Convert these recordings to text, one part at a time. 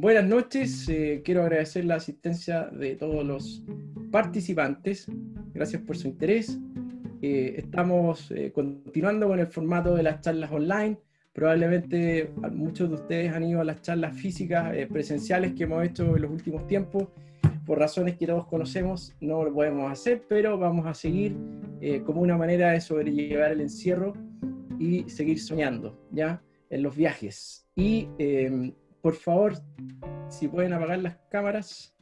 buenas noches. Eh, quiero agradecer la asistencia de todos los participantes. Gracias por su interés. Eh, estamos eh, continuando con el formato de las charlas online. Probablemente muchos de ustedes han ido a las charlas físicas presenciales que hemos hecho en los últimos tiempos. Por razones que todos conocemos, no lo podemos hacer, pero vamos a seguir como una manera de sobrellevar el encierro y seguir soñando, ¿ya? En los viajes. Y por favor, si pueden apagar las cámaras.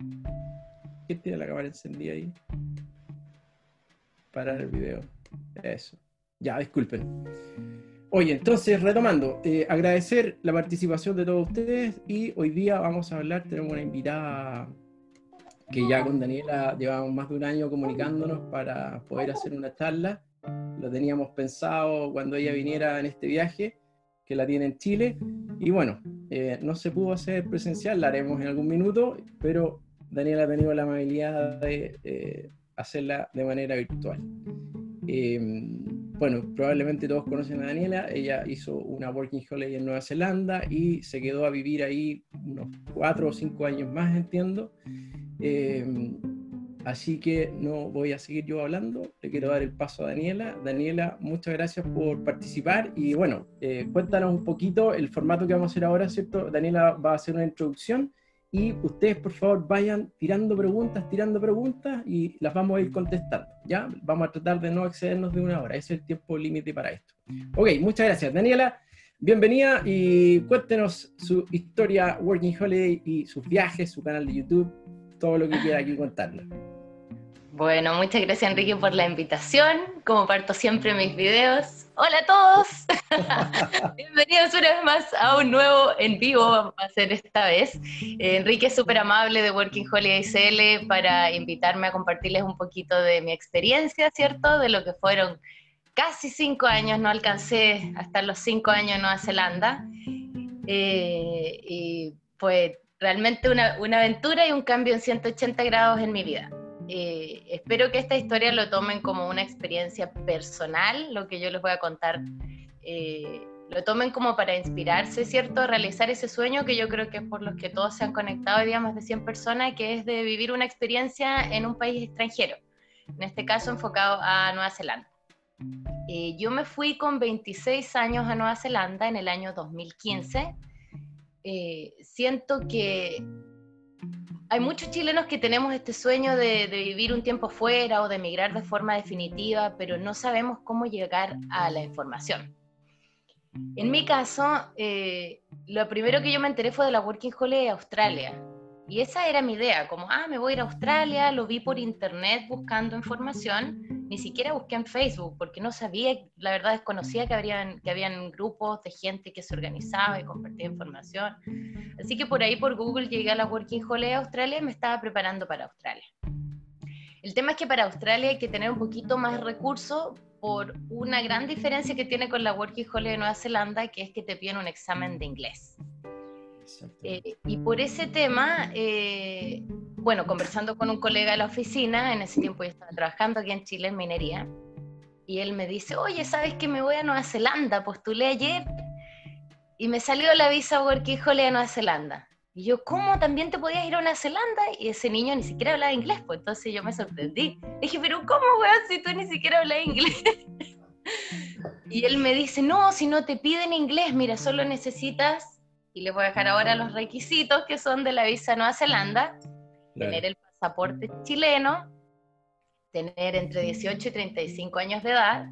¿Quién tiene la cámara encendida ahí? Parar el video. Eso. Ya, disculpen. Oye, entonces, retomando, eh, agradecer la participación de todos ustedes y hoy día vamos a hablar, tenemos una invitada que ya con Daniela llevamos más de un año comunicándonos para poder hacer una charla. Lo teníamos pensado cuando ella viniera en este viaje, que la tiene en Chile. Y bueno, eh, no se pudo hacer presencial, la haremos en algún minuto, pero Daniel ha tenido la amabilidad de eh, hacerla de manera virtual. Em, bueno, probablemente todos conocen a Daniela, ella hizo una Working Holiday en Nueva Zelanda y se quedó a vivir ahí unos cuatro o cinco años más, entiendo. Así que no voy a seguir yo hablando, le quiero dar el paso a Daniela. Daniela, muchas gracias por participar y bueno, eh, cuéntanos un poquito el formato que vamos a hacer ahora, ¿cierto? Daniela va a hacer una introducción y ustedes por favor vayan tirando preguntas, tirando preguntas y las vamos a ir contestando, ¿ya? Vamos a tratar de no excedernos de una hora, ese es el tiempo límite para esto. Ok, muchas gracias. Daniela, bienvenida y cuéntenos su historia Working Holiday y sus viajes, su canal de YouTube, todo lo que quiera aquí contarnos. Bueno, muchas gracias Enrique por la invitación. Como parto siempre mis videos. Hola a todos. Bienvenidos una vez más a un nuevo en vivo, vamos a hacer esta vez. Eh, Enrique es súper amable de Working Holiday CL para invitarme a compartirles un poquito de mi experiencia, ¿cierto? De lo que fueron casi cinco años, no alcancé hasta los cinco años en Nueva Zelanda. Eh, y fue realmente una, una aventura y un cambio en 180 grados en mi vida. Eh, espero que esta historia lo tomen como una experiencia personal, lo que yo les voy a contar. Eh, lo tomen como para inspirarse, ¿cierto? Realizar ese sueño que yo creo que es por los que todos se han conectado hoy día más de 100 personas, que es de vivir una experiencia en un país extranjero, en este caso enfocado a Nueva Zelanda. Eh, yo me fui con 26 años a Nueva Zelanda en el año 2015. siento que hay muchos chilenos que tenemos este sueño de, vivir un tiempo fuera o de emigrar de forma definitiva, pero no sabemos cómo llegar a la información. En mi caso, eh, lo primero que yo me enteré fue de la Working Holiday Australia. Y esa era mi idea, como, ah, me voy a ir a Australia, lo vi por internet buscando información, ni siquiera busqué en Facebook, porque no sabía, la verdad desconocía que, habrían, que habían grupos de gente que se organizaba y compartía información. Así que por ahí, por Google, llegué a la Working Holiday Australia y me estaba preparando para Australia. El tema es que para Australia hay que tener un poquito más recursos por una gran diferencia que tiene con la Working Holiday de Nueva Zelanda, que es que te piden un examen de inglés. Eh, y por ese tema, eh, bueno, conversando con un colega de la oficina, en ese tiempo yo estaba trabajando aquí en Chile en minería, y él me dice, oye, ¿sabes que me voy a Nueva Zelanda? Postulé ayer y me salió la visa Working Holiday a Nueva Zelanda. Y yo, ¿cómo también te podías ir a Nueva Zelanda? Y ese niño ni siquiera hablaba inglés, pues entonces yo me sorprendí. dije, pero ¿cómo, weón, si tú ni siquiera hablas inglés? y él me dice, no, si no te piden inglés, mira, solo necesitas y les voy a dejar ahora los requisitos que son de la visa Nueva Zelanda, tener el pasaporte chileno, tener entre 18 y 35 años de edad,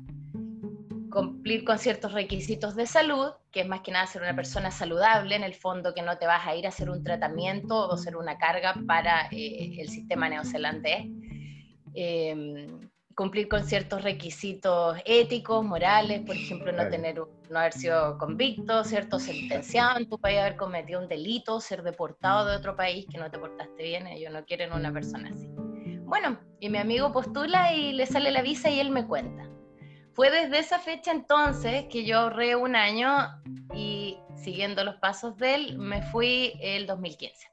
cumplir con ciertos requisitos de salud, que es más que nada ser una persona saludable, en el fondo que no te vas a ir a hacer un tratamiento o ser una carga para eh, el sistema neozelandés. Eh, cumplir con ciertos requisitos éticos, morales, por ejemplo, no tener no haber sido convicto, cierto sentenciado en tu país, haber cometido un delito, ser deportado de otro país que no te portaste bien, ellos no quieren una persona así. Bueno, y mi amigo postula y le sale la visa y él me cuenta. Fue desde esa fecha entonces que yo ahorré un año y siguiendo los pasos de él, me fui el 2015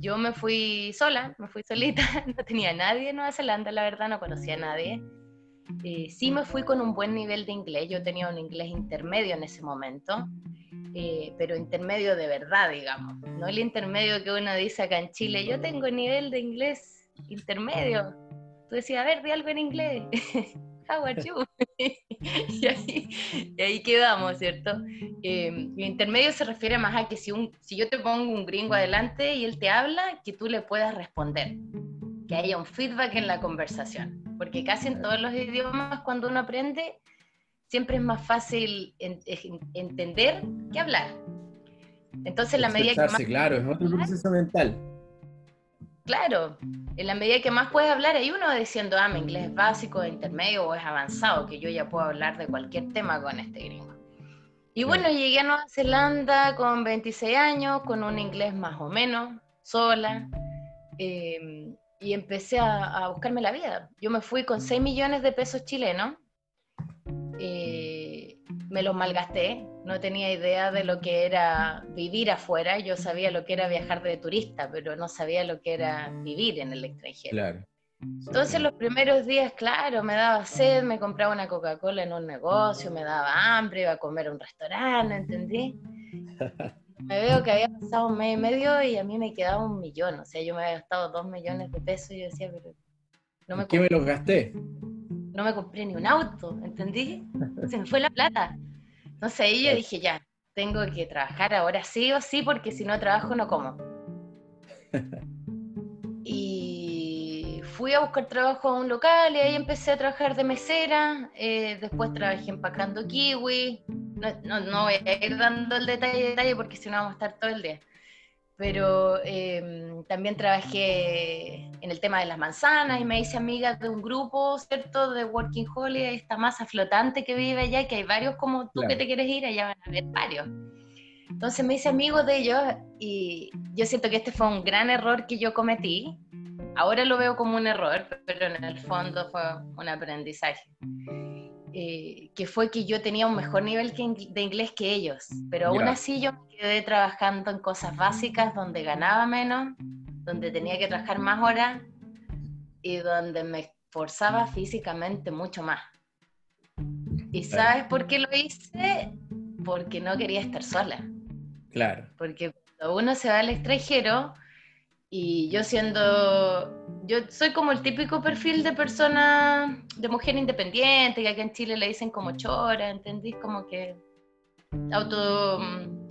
yo me fui sola, me fui solita, no tenía nadie en Nueva Zelanda, la verdad, no conocía a nadie. Eh, sí me fui con un buen nivel de inglés, yo tenía un inglés intermedio en ese momento. eh, pero intermedio de verdad, digamos. No el intermedio que uno dice acá en Chile, yo tengo nivel de inglés intermedio. Tú decías, a ver, di algo en inglés. How are you? y, ahí, quedamos, ¿cierto? Eh, intermedio se refiere más a que si, un, si yo te pongo un gringo adelante y él te habla, que tú le puedas responder, que haya un feedback en la conversación, porque casi en todos los idiomas cuando uno aprende, siempre es más fácil entender que hablar. Entonces, la medida que más... Claro, es otro proceso mental. Claro, en la medida que más puedes hablar, hay uno diciendo, ah, mi inglés es básico, intermedio o es avanzado, que yo ya puedo hablar de cualquier tema con este gringo. Y bueno, llegué a Nueva Zelanda con 26 años, con un inglés más o menos, sola, em, y empecé a, buscarme la vida. Yo me fui con 6 millones de pesos chilenos, eh, me los malgasté, no tenía idea de lo que era vivir afuera, yo sabía lo que era viajar de turista, pero no sabía lo que era vivir en el extranjero. Claro. Entonces los primeros días, claro, me daba sed, me compraba una Coca-Cola en un negocio, me daba hambre, iba a comer a un restaurante, ¿entendí? Me veo que había pasado un mes y medio y a mí me quedaba un millón, o sea, yo me había gastado dos millones de pesos y yo decía, pero no me... ¿Qué me los gasté? No me compré ni un auto, ¿entendí? Se me fue la plata. Entonces ahí yo dije, ya, tengo que trabajar ahora sí o sí, porque si no trabajo no como. y fui a buscar trabajo a un local y ahí empecé a trabajar de mesera. Eh, después trabajé empacando kiwi. No, no, voy a ir dando el detalle, detalle porque si no vamos a estar todo el día pero em, también trabajé en el tema de las manzanas y me hice amiga de un grupo, ¿cierto? De Working Holiday, esta masa flotante que vive allá, que hay varios como tú que te quieres ir, allá van a haber varios. Entonces me hice amigo de ellos y yo siento que este fue un gran error que yo cometí. Ahora lo veo como un error, pero en el fondo fue un aprendizaje. Eh, que fue que yo tenía un mejor nivel de inglés que ellos, pero aún así yo me quedé trabajando en cosas básicas donde ganaba menos, donde tenía que trabajar más horas y donde me esforzaba físicamente mucho más. ¿Y sabes por qué lo hice? Porque no quería estar sola. Claro. Porque cuando uno se va al extranjero, y yo siendo, yo soy como el típico perfil de persona, de mujer independiente, que aquí en Chile le dicen como chora, ¿entendís? Como que auto,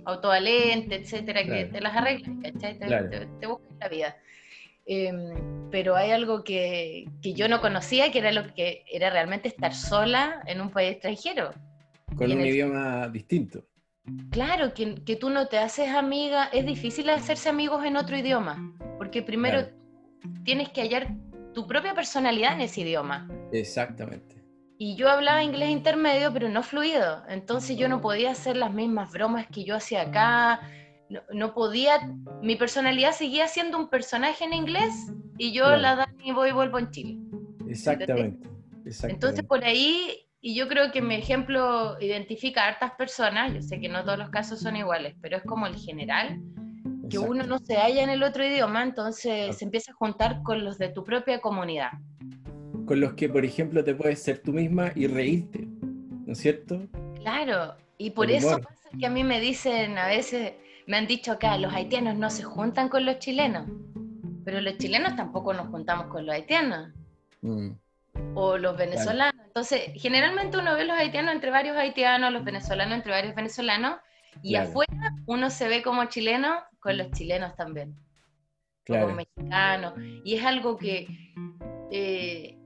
autovalente, etcétera, que te las arreglas, ¿cachai? Te, buscas la vida. Em, pero hay algo que, que, yo no conocía, que era lo que era realmente estar sola en un país extranjero. Con un idioma distinto. Claro, que, que, tú no te haces amiga, es difícil hacerse amigos en otro idioma, porque primero tienes que hallar tu propia personalidad en ese idioma. Exactamente. Y yo hablaba inglés intermedio, pero no fluido, entonces yo no podía hacer las mismas bromas que yo hacía acá, no, podía, mi personalidad seguía siendo un personaje en inglés y yo la dan y voy y vuelvo en Chile. Exactamente. Exactamente. Entonces por ahí y yo creo que mi ejemplo identifica a hartas personas, yo sé que no todos los casos son iguales, pero es como el general, que uno no se halla en el otro idioma, entonces se empieza a juntar con los de tu propia comunidad. Con los que, por ejemplo, te puedes ser tú misma y reírte, ¿no es cierto? Claro, y por eso pasa que a mí me dicen, a veces me han dicho acá, los haitianos no se juntan con los chilenos, pero los chilenos tampoco nos juntamos con los haitianos. Mm o los venezolanos. Entonces, generalmente uno ve los haitianos entre varios haitianos, los venezolanos entre varios venezolanos, y afuera uno se ve como chileno con los chilenos también, como mexicano. Y es algo que, eh,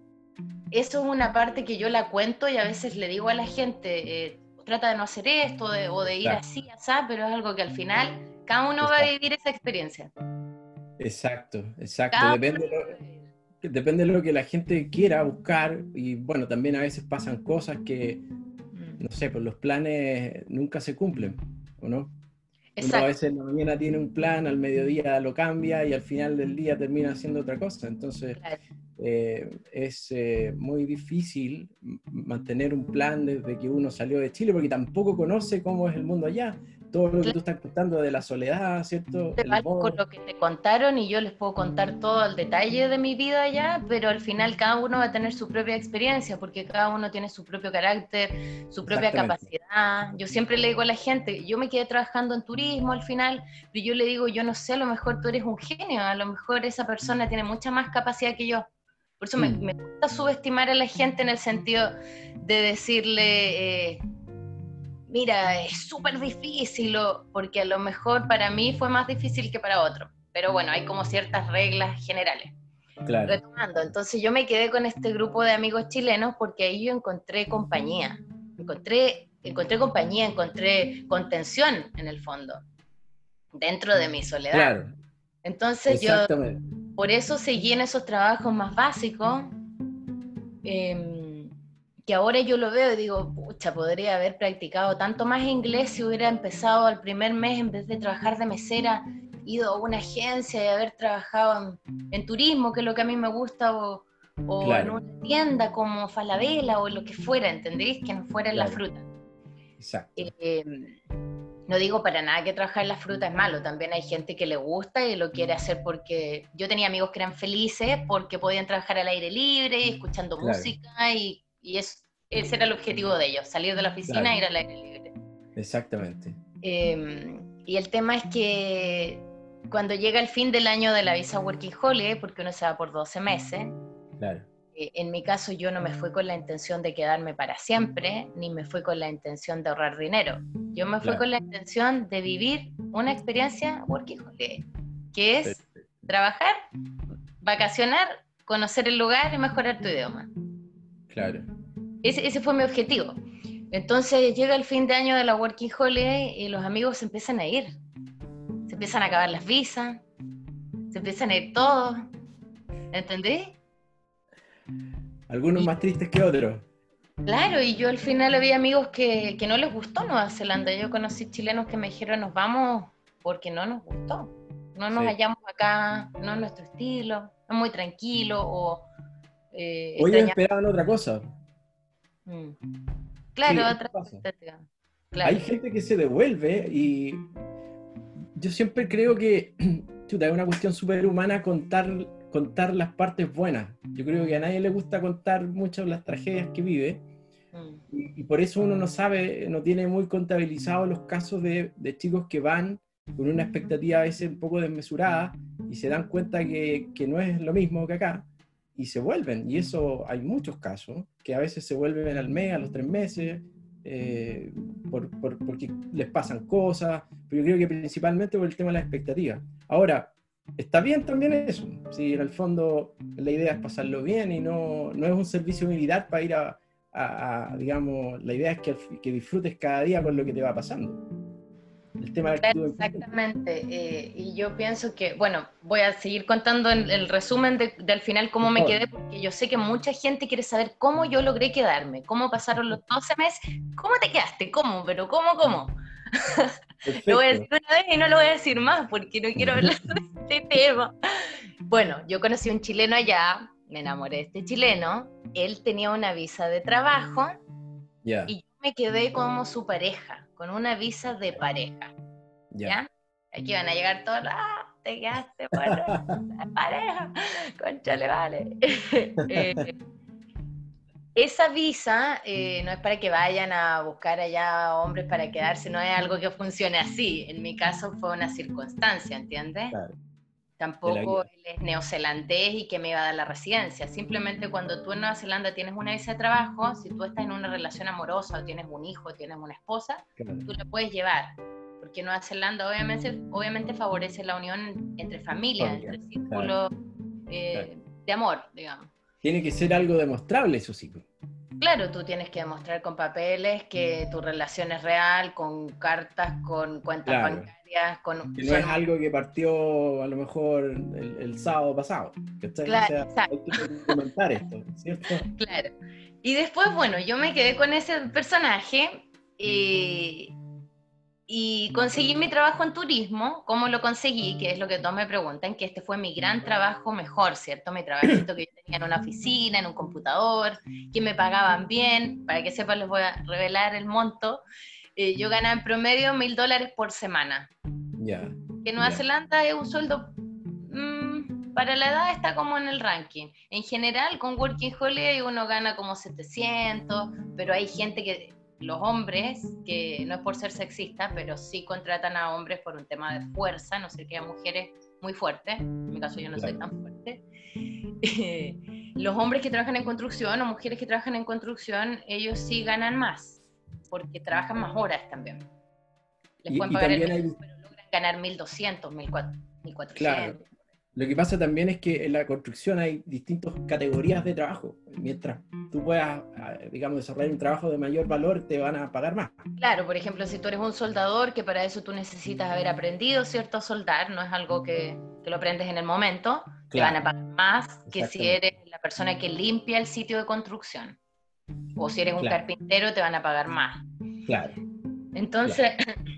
eso es una parte que yo la cuento y a veces le digo a la gente, eh, trata de no hacer esto o de ir así, así, pero es algo que al final cada uno va a vivir esa experiencia. Exacto, exacto. Depende de depende de lo que la gente quiera buscar y bueno, también a veces pasan cosas que, mm. no sé, pues los planes nunca se cumplen, ¿o no? a veces en la mañana tiene un plan, al mediodía lo cambia y al final del día termina haciendo otra cosa. Entonces, eh, es eh, muy difícil mantener un plan desde que uno salió de Chile porque tampoco conoce cómo es el mundo allá. Todo lo que tú estás contando de la soledad, ¿cierto? Con lo que te contaron y yo les puedo contar todo el detalle de mi vida allá, pero al final cada uno va a tener su propia experiencia porque cada uno tiene su propio carácter, su propia capacidad. Yo siempre le digo a la gente, yo me quedé trabajando en turismo al final, pero yo le digo, yo no sé, a lo mejor tú eres un genio, a lo mejor esa persona tiene mucha más capacidad que yo. Por eso me, mm. gusta subestimar a la gente en el sentido de decirle, eh, mira, es súper difícil, porque a lo mejor para mí fue más difícil que para otro. Pero bueno, hay como ciertas reglas generales. Claro. Retomando, entonces yo me quedé con este grupo de amigos chilenos porque ahí yo encontré compañía. Encontré, encontré compañía, encontré contención en el fondo, dentro de mi soledad. Claro. Entonces yo por eso seguí en esos trabajos más básicos, em, que ahora yo lo veo y digo, pucha, podría haber practicado tanto más inglés si hubiera empezado al primer mes en vez de trabajar de mesera, ido a una agencia y haber trabajado en, turismo, que es lo que a mí me gusta, o, en una tienda como Falabella o lo que fuera, ¿entendéis? Que no fuera en la fruta. Exacto. Em, no digo para nada que trabajar en la fruta es malo, también hay gente que le gusta y lo quiere hacer porque yo tenía amigos que eran felices porque podían trabajar al aire libre, escuchando música y, ese era el objetivo de ellos, salir de la oficina e ir al aire libre. Exactamente. Em, y el tema es que cuando llega el fin del año de la visa Working Holiday, porque uno se va por 12 meses, claro eh, en mi caso yo no me fui con la intención de quedarme para siempre, ni me fui con la intención de ahorrar dinero. Yo me fui con la intención de vivir una experiencia working holiday, que es trabajar, vacacionar, conocer el lugar y mejorar tu idioma. Claro. Ese, ese fue mi objetivo. Entonces llega el fin de año de la Working Holiday y los amigos se empiezan a ir. Se empiezan a acabar las visas, se empiezan a ir todos. ¿Entendés? Algunos más tristes que otros. Claro, y yo al final había amigos que, no les gustó Nueva Zelanda. Yo conocí chilenos que me dijeron, nos vamos porque no nos gustó. No nos hallamos acá, no es nuestro estilo, es muy tranquilo o... Eh, Hoy esperaban otra cosa. Mm. Claro, otra cosa. Hay gente que se devuelve y yo siempre creo que chuta, es una cuestión súper humana contar contar las partes buenas. Yo creo que a nadie le gusta contar mucho las tragedias que vive. Mm. Y, por eso uno no sabe, no tiene muy contabilizados los casos de, de, chicos que van con una expectativa a veces un poco desmesurada y se dan cuenta que, que, no es lo mismo que acá y se vuelven. Y eso hay muchos casos que a veces se vuelven al mes, a los tres meses, eh, por, por, porque les pasan cosas, pero yo creo que principalmente por el tema de la expectativa. Ahora, está bien también eso. Si en el fondo la idea es pasarlo bien y no, no es un servicio militar para ir a, digamos, la idea es que, que, disfrutes cada día con lo que te va pasando. El tema Exactamente. Eh, y yo pienso que, bueno, voy a seguir contando el, el resumen de, del final cómo me quedé, porque yo sé que mucha gente quiere saber cómo yo logré quedarme, cómo pasaron los 12 meses, cómo te quedaste, cómo, pero cómo, cómo. lo voy a decir una vez y no lo voy a decir más porque no quiero hablar de este tema. Bueno, yo conocí a un chileno allá, me enamoré de este chileno, él tenía una visa de trabajo y yo me quedé como su pareja, con una visa de pareja. ¿Ya? Aquí van a llegar todos, ah, te quedaste por pareja, conchale, vale. eh, esa visa eh, no es para que vayan a buscar allá hombres para quedarse, no es algo que funcione así. En mi caso fue una circunstancia, ¿entiendes? Tampoco él es neozelandés y que me iba a dar la residencia. Simplemente cuando tú en Nueva Zelanda tienes una visa de trabajo, si tú estás en una relación amorosa o tienes un hijo, o tienes una esposa, tú la puedes llevar. Porque Nueva Zelanda obviamente, obviamente favorece la unión entre familias, entre círculos eh, de amor, digamos. Tiene que ser algo demostrable, eso sí. Claro, tú tienes que demostrar con papeles que tu relación es real, con cartas, con cuentas bancarias, con... Que no es algo que partió a lo mejor el, sábado pasado. Claro, o sea, hay que comentar esto, ¿cierto? Claro. Y después, bueno, yo me quedé con ese personaje y, y conseguí mi trabajo en turismo. ¿Cómo lo conseguí? Que es lo que todos me preguntan, que este fue mi gran trabajo mejor, ¿cierto? Mi trabajito que yo en una oficina, en un computador, que me pagaban bien. Para que sepan, les voy a revelar el monto. Eh, yo ganaba en promedio mil dólares por semana. Ya. Que Nueva Zelanda es un sueldo mm, para la edad está como en el ranking. En general, con Working Holiday uno gana como 700, pero hay gente que los hombres, que no es por ser sexista, pero sí contratan a hombres por un tema de fuerza, no sé qué, a mujeres muy fuertes, en mi caso yo no soy tan fuerte. los hombres que trabajan en construcción o mujeres que trabajan en construcción, ellos sí ganan más, porque trabajan más horas también. Les pueden pagar el mismo, pero logran ganar 1.200, 1.400. Claro. Lo que pasa también es que en la construcción hay distintas categorías de trabajo. Mientras tú puedas, ah, digamos, desarrollar un trabajo de mayor valor, te van a pagar más. Claro, por ejemplo, si tú eres un soldador, que para eso tú necesitas haber aprendido, ¿cierto?, a soldar, no es algo que, que lo aprendes en el momento, te van a pagar más que si eres la persona que limpia el sitio de construcción. O si eres un carpintero, te van a pagar más. Claro. Entonces,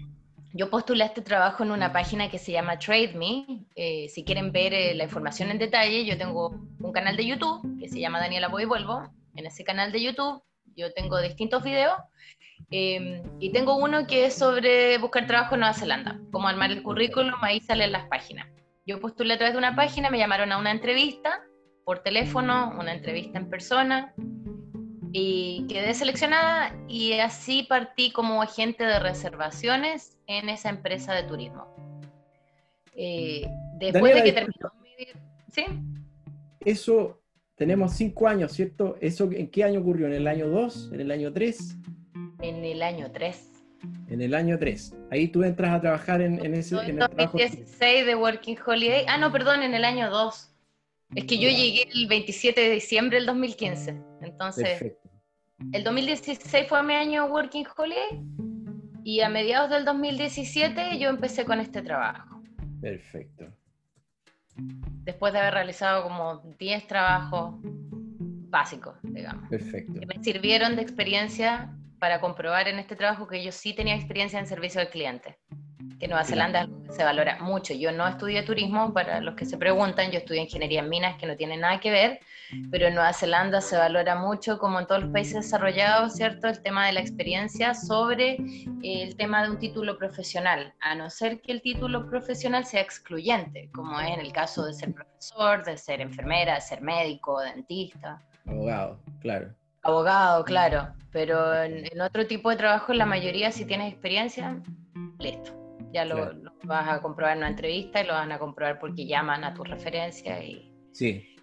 yo postulé este trabajo en una página que se llama Trade Me. Eh, si quieren ver eh, la información en detalle, yo tengo un canal de YouTube que se llama Daniela Voy y Vuelvo. En ese canal de YouTube yo tengo distintos videos em, y tengo uno que es sobre buscar trabajo en Nueva Zelanda, cómo armar el currículum, ahí salen las páginas. Yo postulé a través de una página, me llamaron a una entrevista por teléfono, una entrevista en persona, y quedé seleccionada y así partí como agente de reservaciones en esa empresa de turismo. Eh, después de que terminó mi... ¿Sí? Eso, tenemos cinco años, ¿cierto? ¿Eso en qué año ocurrió? ¿En el año 2? ¿En el año 3? En el año 3. En el año 3. Ahí tú entras a trabajar en, ese... en, 2016 de Working Holiday. Ah, no, perdón, en el año 2. Es que yo llegué el 27 de diciembre del 2015. Entonces, el 2016 fue mi año Working Holiday y a mediados del 2017 yo empecé con este trabajo. Perfecto. Después de haber realizado como 10 trabajos básicos, digamos. Perfecto. Que me sirvieron de experiencia para comprobar en este trabajo que yo sí tenía experiencia en servicio al cliente que Nueva Zelanda se valora mucho. Yo no estudié turismo, para los que se preguntan, yo estudié ingeniería en minas, que no tiene nada que ver, pero en Nueva Zelanda se valora mucho, como en todos los países desarrollados, ¿cierto? El tema de la experiencia sobre el tema de un título profesional, a no ser que el título profesional sea excluyente, como es en el caso de ser profesor, de ser enfermera, de ser médico, dentista. Abogado, claro. Abogado, claro, pero en, en otro tipo de trabajo, la mayoría, si tienes experiencia, listo ya lo, vas a comprobar en una entrevista y lo van a comprobar porque llaman a tu referencia. Y, sí.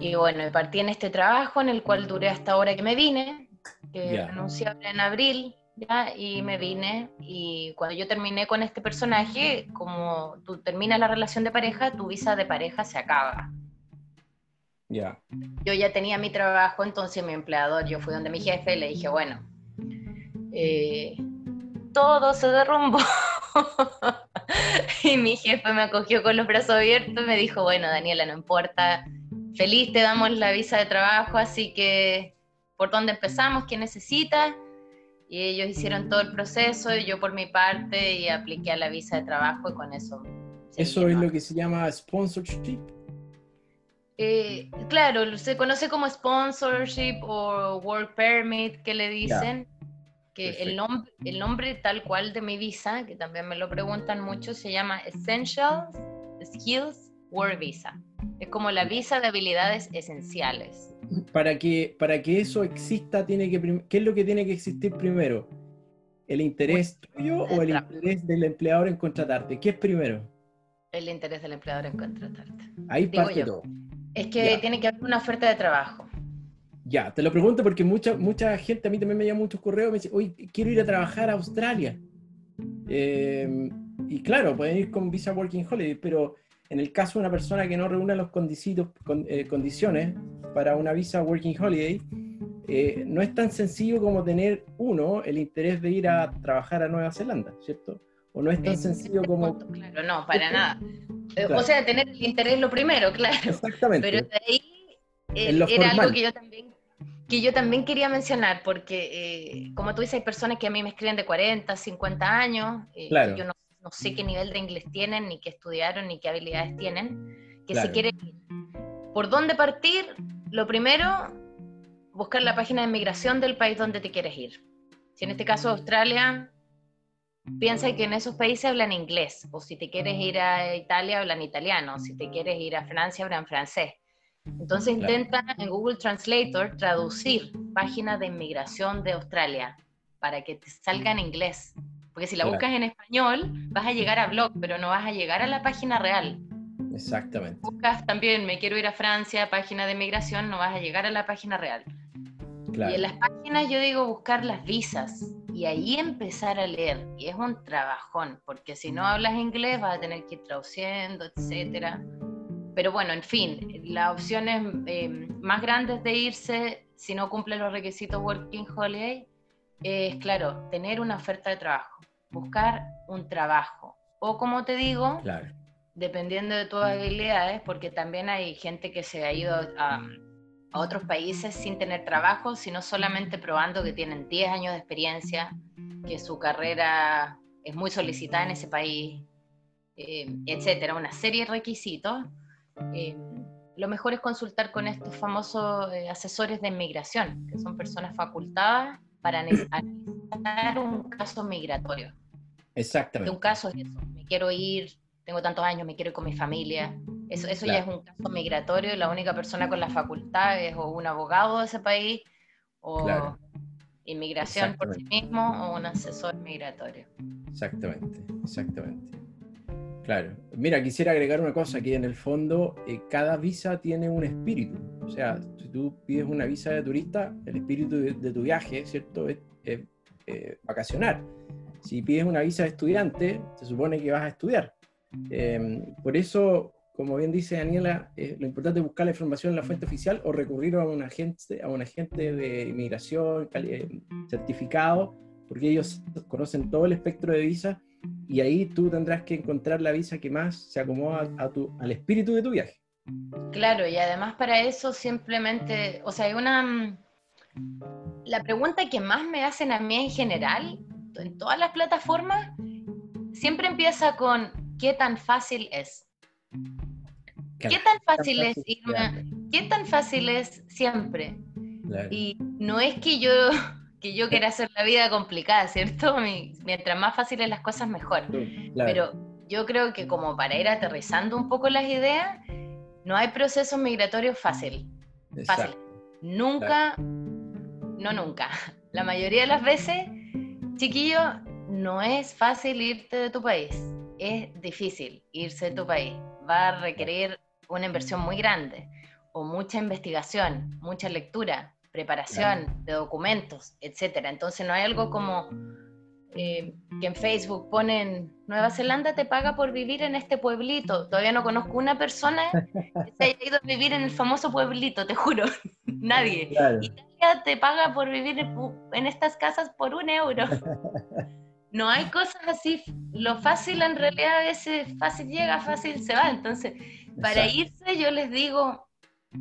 Y bueno, partí en este trabajo en el cual duré hasta ahora que me vine, que anuncié en abril, ya, y me vine. Y cuando yo terminé con este personaje, como tú terminas la relación de pareja, tu visa de pareja se acaba. Ya. Yo ya tenía mi trabajo, entonces mi empleador, yo fui donde mi jefe le dije, bueno, eh, todo se derrumbó. y mi jefe me acogió con los brazos abiertos y me dijo, bueno, Daniela, no importa, feliz te damos la visa de trabajo, así que ¿por dónde empezamos? ¿Qué necesitas? Y ellos hicieron todo el proceso y yo por mi parte y apliqué a la visa de trabajo y con eso. ¿Eso es lo que se llama sponsorship? Eh, claro, se conoce como sponsorship o work permit que le dicen que el nombre, el nombre tal cual de mi visa, que también me lo preguntan mucho, se llama Essentials Skills Work Visa. Es como la visa de habilidades esenciales. Para que, para que eso exista, tiene que, ¿qué es lo que tiene que existir primero? ¿El interés tuyo o el interés del empleador en contratarte? ¿Qué es primero? El interés del empleador en contratarte. Ahí parte todo. Es que tiene que haber una oferta de trabajo. Ya, te lo pregunto porque mucha, mucha gente, a mí también me llama muchos correos, me dice, oye, quiero ir a trabajar a Australia. Eh, y claro, pueden ir con Visa Working Holiday, pero en el caso de una persona que no reúna las con, eh, condiciones para una Visa Working Holiday, eh, no es tan sencillo como tener uno el interés de ir a trabajar a Nueva Zelanda, ¿cierto? O no es tan sencillo como... Claro, no, para nada. O sea, tener el interés lo primero, claro. Exactamente. Pero de ahí era algo que yo también que yo también quería mencionar, porque eh, como tú dices, hay personas que a mí me escriben de 40, 50 años, eh, Claro. yo no, no sé qué nivel de inglés tienen, ni qué estudiaron, ni qué habilidades tienen, que Claro. si quieren ir. ¿Por dónde partir? Lo primero, buscar la página de migración del país donde te quieres ir. Si en este caso Australia, piensa que en esos países hablan inglés, o si te quieres ir a Italia, hablan italiano, si te quieres ir a Francia, hablan francés. Entonces Claro. intenta en Google Translator traducir página de inmigración de Australia para que te salga en inglés. Porque si la Claro. buscas en español, vas a llegar a blog, pero no vas a llegar a la página real. Exactamente. Buscas también, me quiero ir a Francia, página de inmigración, no vas a llegar a la página real. Claro. Y en las páginas yo digo buscar las visas y ahí empezar a leer. Y es un trabajón, porque si no hablas inglés vas a tener que ir traduciendo, etcétera. Pero bueno, en fin, las opciones eh, más grandes de irse si no cumple los requisitos Working Holiday es, claro, tener una oferta de trabajo, buscar un trabajo. O como te digo, Claro. dependiendo de tus habilidades, porque también hay gente que se ha ido a, a otros países sin tener trabajo, sino solamente probando que tienen 10 años de experiencia, que su carrera es muy solicitada en ese país, eh, etcétera, una serie de requisitos. Eh, lo mejor es consultar con estos famosos eh, asesores de inmigración, que son personas facultadas para analizar un caso migratorio de Exactamente. un caso es eso, me quiero ir, tengo tantos años, me quiero ir con mi familia. Eso, eso ya es Claro. un caso migratorio y la única persona con la facultad es o un abogado de ese país o Claro. inmigración por sí mismo o un asesor migratorio. Exactamente, exactamente. Claro. Mira, quisiera agregar una cosa, que en el fondo eh, cada visa tiene un espíritu. O sea, si tú pides una visa de turista, el espíritu de, tu viaje, ¿cierto? Es, es, eh, vacacionar. Si pides una visa de estudiante, se supone que vas a estudiar. Eh, por eso, como bien dice Daniela, eh, lo importante es buscar la información en la fuente oficial o recurrir a un agente, a un agente de inmigración certificado, porque ellos conocen todo el espectro de visas y ahí tú tendrás que encontrar la visa que más se acomoda a tu, al espíritu de tu viaje. Claro, y además para eso simplemente, o sea, hay una... mm, La pregunta que más me hacen a mí en general, en todas las plataformas, siempre empieza con ¿qué tan fácil es? ¿Qué tan fácil es irme? a- ¿Qué tan fácil es siempre? Claro, Y no es que yo, que yo quiera hacer la vida complicada, ¿cierto? Mi- Mientras más fáciles las cosas, mejor. claro, Pero yo creo que como para ir aterrizando un poco las ideas, no hay proceso migratorio fácil. Fácil. exacto, Nunca, no nunca. La mayoría de las veces, chiquillo, no es fácil irte de tu país. Es difícil irse de tu país. Va a requerir una inversión muy grande o mucha investigación, mucha lectura, preparación de documentos, etcétera. Entonces no hay algo como eh, que en Facebook ponen Nueva Zelanda te paga por vivir en este pueblito. Todavía no conozco una persona que se haya ido a vivir en el famoso pueblito, te juro. Nadie. claro, Italia te paga por vivir en estas casas por un euro. No hay cosas así. Lo fácil en realidad es eh, fácil llega, fácil se va. Entonces, para exacto, irse yo les digo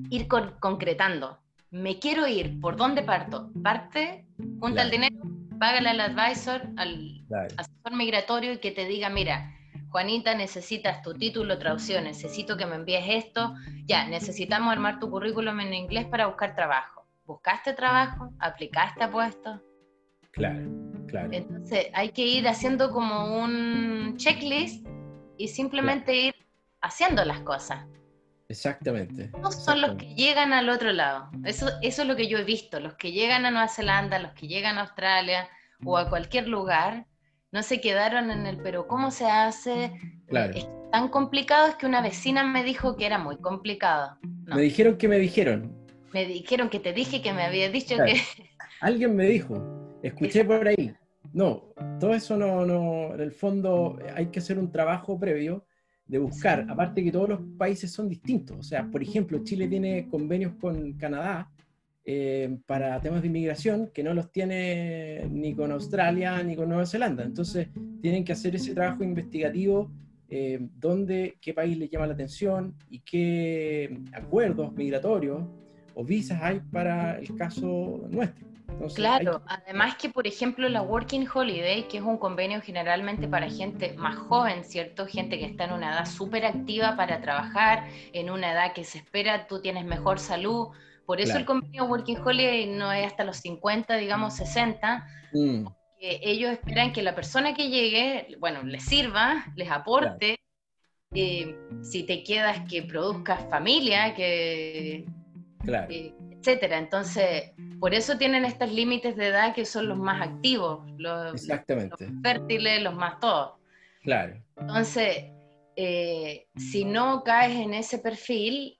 ir con- concretando. Me quiero ir, ¿por dónde parto? Parte, junta el dinero, págale al advisor, al claro, asesor migratorio y que te diga, mira, Juanita, necesitas tu título, traducción, necesito que me envíes esto, ya, necesitamos armar tu currículum en inglés para buscar trabajo. ¿Buscaste trabajo? ¿Aplicaste a puestos? claro, claro. Entonces hay que ir haciendo como un checklist y simplemente ir haciendo las cosas. Exactamente. No son los que llegan al otro lado. Eso, eso es lo que yo he visto. Los que llegan a Nueva Zelanda, los que llegan a Australia o a cualquier lugar, no se quedaron en el, pero ¿cómo se hace? Claro. Es tan complicado es que una vecina me dijo que era muy complicado. No, Me dijeron que me dijeron. me dijeron que te dije que me había dicho Claro. que... Alguien me dijo, escuché por ahí. No, todo eso no, no, en el fondo hay que hacer un trabajo previo de buscar, aparte que todos los países son distintos. O sea, por ejemplo, Chile tiene convenios con Canadá eh, para temas de inmigración que no los tiene ni con Australia ni con Nueva Zelanda. Entonces, tienen que hacer ese trabajo investigativo, eh, dónde, qué país les llama la atención y qué acuerdos migratorios o visas hay para el caso nuestro. claro, además que, por ejemplo, la Working Holiday, que es un convenio generalmente para gente más joven, ¿cierto? Gente que está en una edad súper activa para trabajar, en una edad que se espera, tú tienes mejor salud. Por eso el convenio Working Holiday no es hasta los 50, digamos 60. Mm. ellos esperan que la persona que llegue, bueno, les sirva, les aporte. Eh, si te quedas, que produzcas familia, que Claro. Eh, etcétera. Entonces, por eso tienen estos límites de edad que son los más activos, los, Exactamente. fértiles, los más todos. Claro. Entonces, eh, si no caes en ese perfil,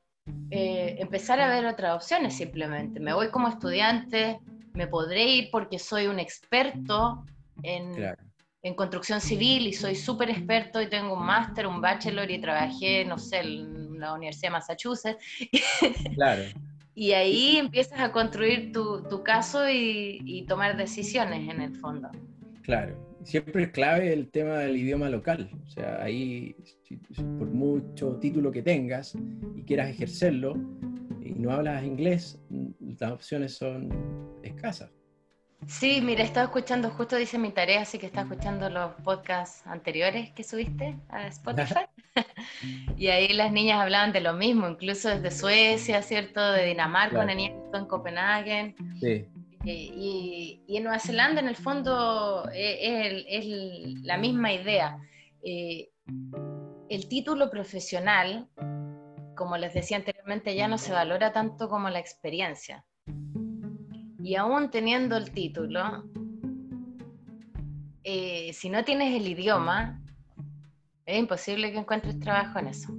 eh, empezar a ver otras opciones simplemente. Me voy como estudiante, me podré ir porque soy un experto en, en construcción civil y soy súper experto y tengo un máster, un bachelor y trabajé, no sé, en la Universidad de Massachusetts. Claro. Y ahí empiezas a construir tu, tu caso y, tomar decisiones en el fondo. Claro, siempre es clave el tema del idioma local. O sea, ahí, por mucho título que tengas y quieras ejercerlo y no hablas inglés, las opciones son escasas. Sí, mira, estaba escuchando, justo dice mi tarea, así que estaba escuchando los podcasts anteriores que subiste a Spotify. y ahí las niñas hablaban de lo mismo, incluso desde Suecia, ¿cierto? De Dinamarca, una niña en Copenhague. Sí. Y, en Nueva Zelanda, en el fondo, e, es, la misma idea. Eh, el título profesional, como les decía anteriormente, ya no se valora tanto como la experiencia. Y aún teniendo el título, eh, si no tienes el idioma, es imposible que encuentres trabajo en eso.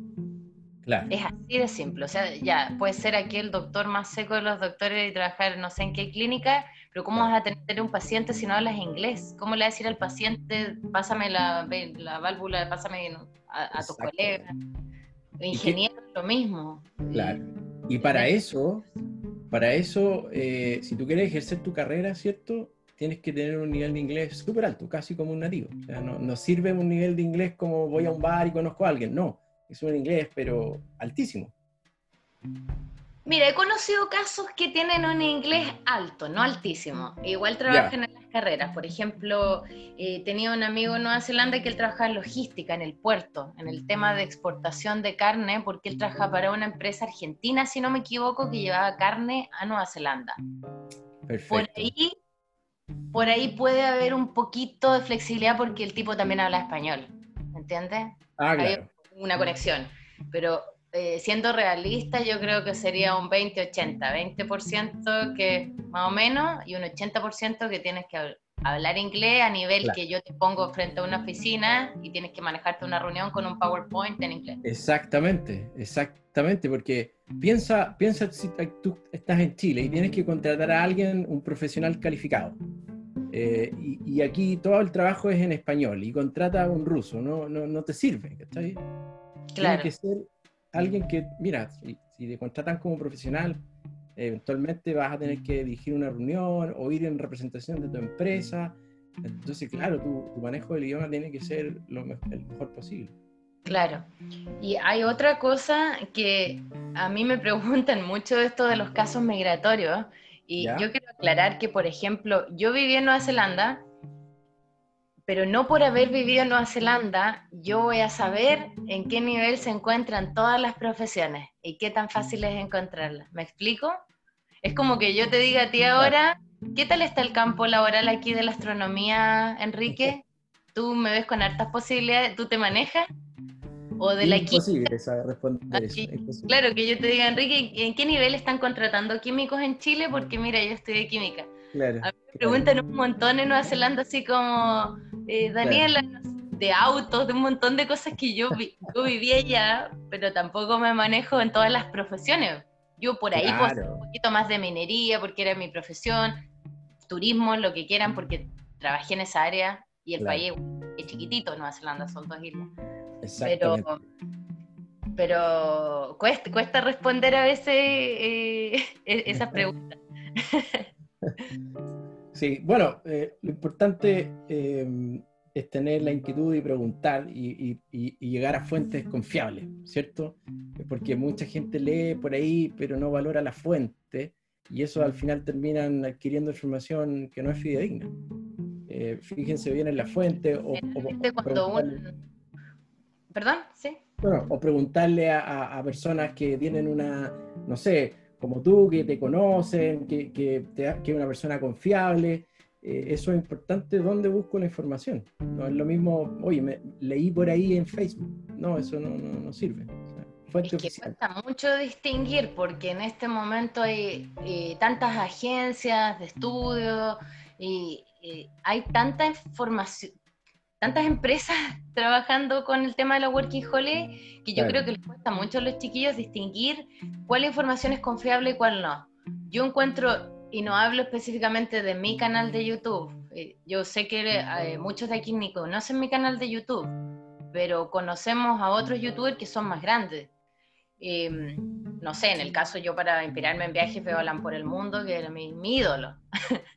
Claro. Es así de simple. O sea, ya, puede ser aquí el doctor más seco de los doctores y trabajar no sé en qué clínica, pero ¿cómo vas a tener un paciente si no hablas inglés? ¿Cómo le vas a decir al paciente, pásame la, la válvula, pásame a, a tu colega? Ingeniero, lo mismo. Claro. Y para eso, para eso, eh, si tú quieres ejercer tu carrera, ¿cierto? Tienes que tener un nivel de inglés súper alto, casi como un nativo. O sea, no, no, sirve un nivel de inglés como voy a un bar y conozco a alguien, no. Es un inglés, pero altísimo. Mira, he conocido casos que tienen un inglés alto, no altísimo. Igual trabajan en las carreras. Por ejemplo, eh, tenía un amigo en Nueva Zelanda que él trabajaba en logística, en el puerto, en el tema de exportación de carne, porque él trabajaba para una empresa argentina, si no me equivoco, que llevaba carne a Nueva Zelanda. Perfecto. Por ahí, por ahí puede haber un poquito de flexibilidad porque el tipo también habla español. ¿Entiendes? Ah, claro. Hay una conexión. Pero eh, siendo realista, yo creo que sería un 20-80, 20%, que más o menos y un 80% que tienes que hablar inglés a nivel que yo te pongo frente a una oficina y tienes que manejarte una reunión con un PowerPoint en inglés. Exactamente, exactamente, porque piensa, piensa si tú estás en Chile y tienes que contratar a alguien, un profesional calificado. Eh, y, aquí todo el trabajo es en español y contrata a un ruso, no, no, no te sirve, ¿está Claro. Tiene que ser alguien que, mira, si, te contratan como profesional, eventualmente vas a tener que dirigir una reunión o ir en representación de tu empresa. Entonces, claro, tu, manejo del idioma tiene que ser lo el mejor posible. Claro. Y hay otra cosa que a mí me preguntan mucho esto de los casos migratorios. Y yo quiero aclarar que, por ejemplo, yo viví en Nueva Zelanda pero no por haber vivido en Nueva Zelanda, yo voy a saber en qué nivel se encuentran todas las profesiones y qué tan fácil es encontrarlas. ¿Me explico? Es como que yo te diga a ti ahora, ¿qué tal está el campo laboral aquí de la astronomía, Enrique? ¿Tú me ves con hartas posibilidades? ¿Tú te manejas? ¿O de la Imposible responder eso. Claro, que yo te diga, Enrique, ¿en qué nivel están contratando químicos en Chile? Porque mira, yo estudié química. Claro, a mí me preguntan un montón en Nueva Zelanda, así como, eh, Daniela, de autos, de un montón de cosas que yo, yo vivía allá, pero tampoco me manejo en todas las profesiones. Yo por ahí un poquito más de minería, porque era mi profesión, turismo, lo que quieran, porque trabajé en esa área y el país es chiquitito, Nueva Zelanda son dos islas. Pero, pero cuesta, cuesta responder a veces eh, e-, esas preguntas. Sí, bueno, eh, lo importante, eh, es tener la inquietud y preguntar y, llegar a fuentes confiables, ¿cierto? Porque mucha gente lee por ahí, pero no valora la fuente y eso al final terminan adquiriendo información que no es fidedigna. Eh, fíjense bien en la fuente o, Perdón, sí. Bueno, o preguntarle a, personas que tienen una, no sé, como tú, que te conocen, que, que, que es una persona confiable, eh, eso es importante, ¿dónde busco la información? No es lo mismo, oye, me, leí por ahí en Facebook. No, eso no, no, sirve. es que cuesta mucho distinguir porque en este momento hay eh, tantas agencias de estudio y, hay tanta información, tantas empresas trabajando con el tema de la Working Holiday que yo creo que les cuesta mucho a los chiquillos distinguir cuál información es confiable y cuál no. Yo encuentro y no hablo específicamente de mi canal de YouTube. Eh, yo sé que eh, muchos de aquí ni conocen mi canal de YouTube, pero conocemos a otros youtubers que son más grandes. Em, no sé, en el caso yo para inspirarme en viajes veo Alan por el Mundo, que era mi, ídolo.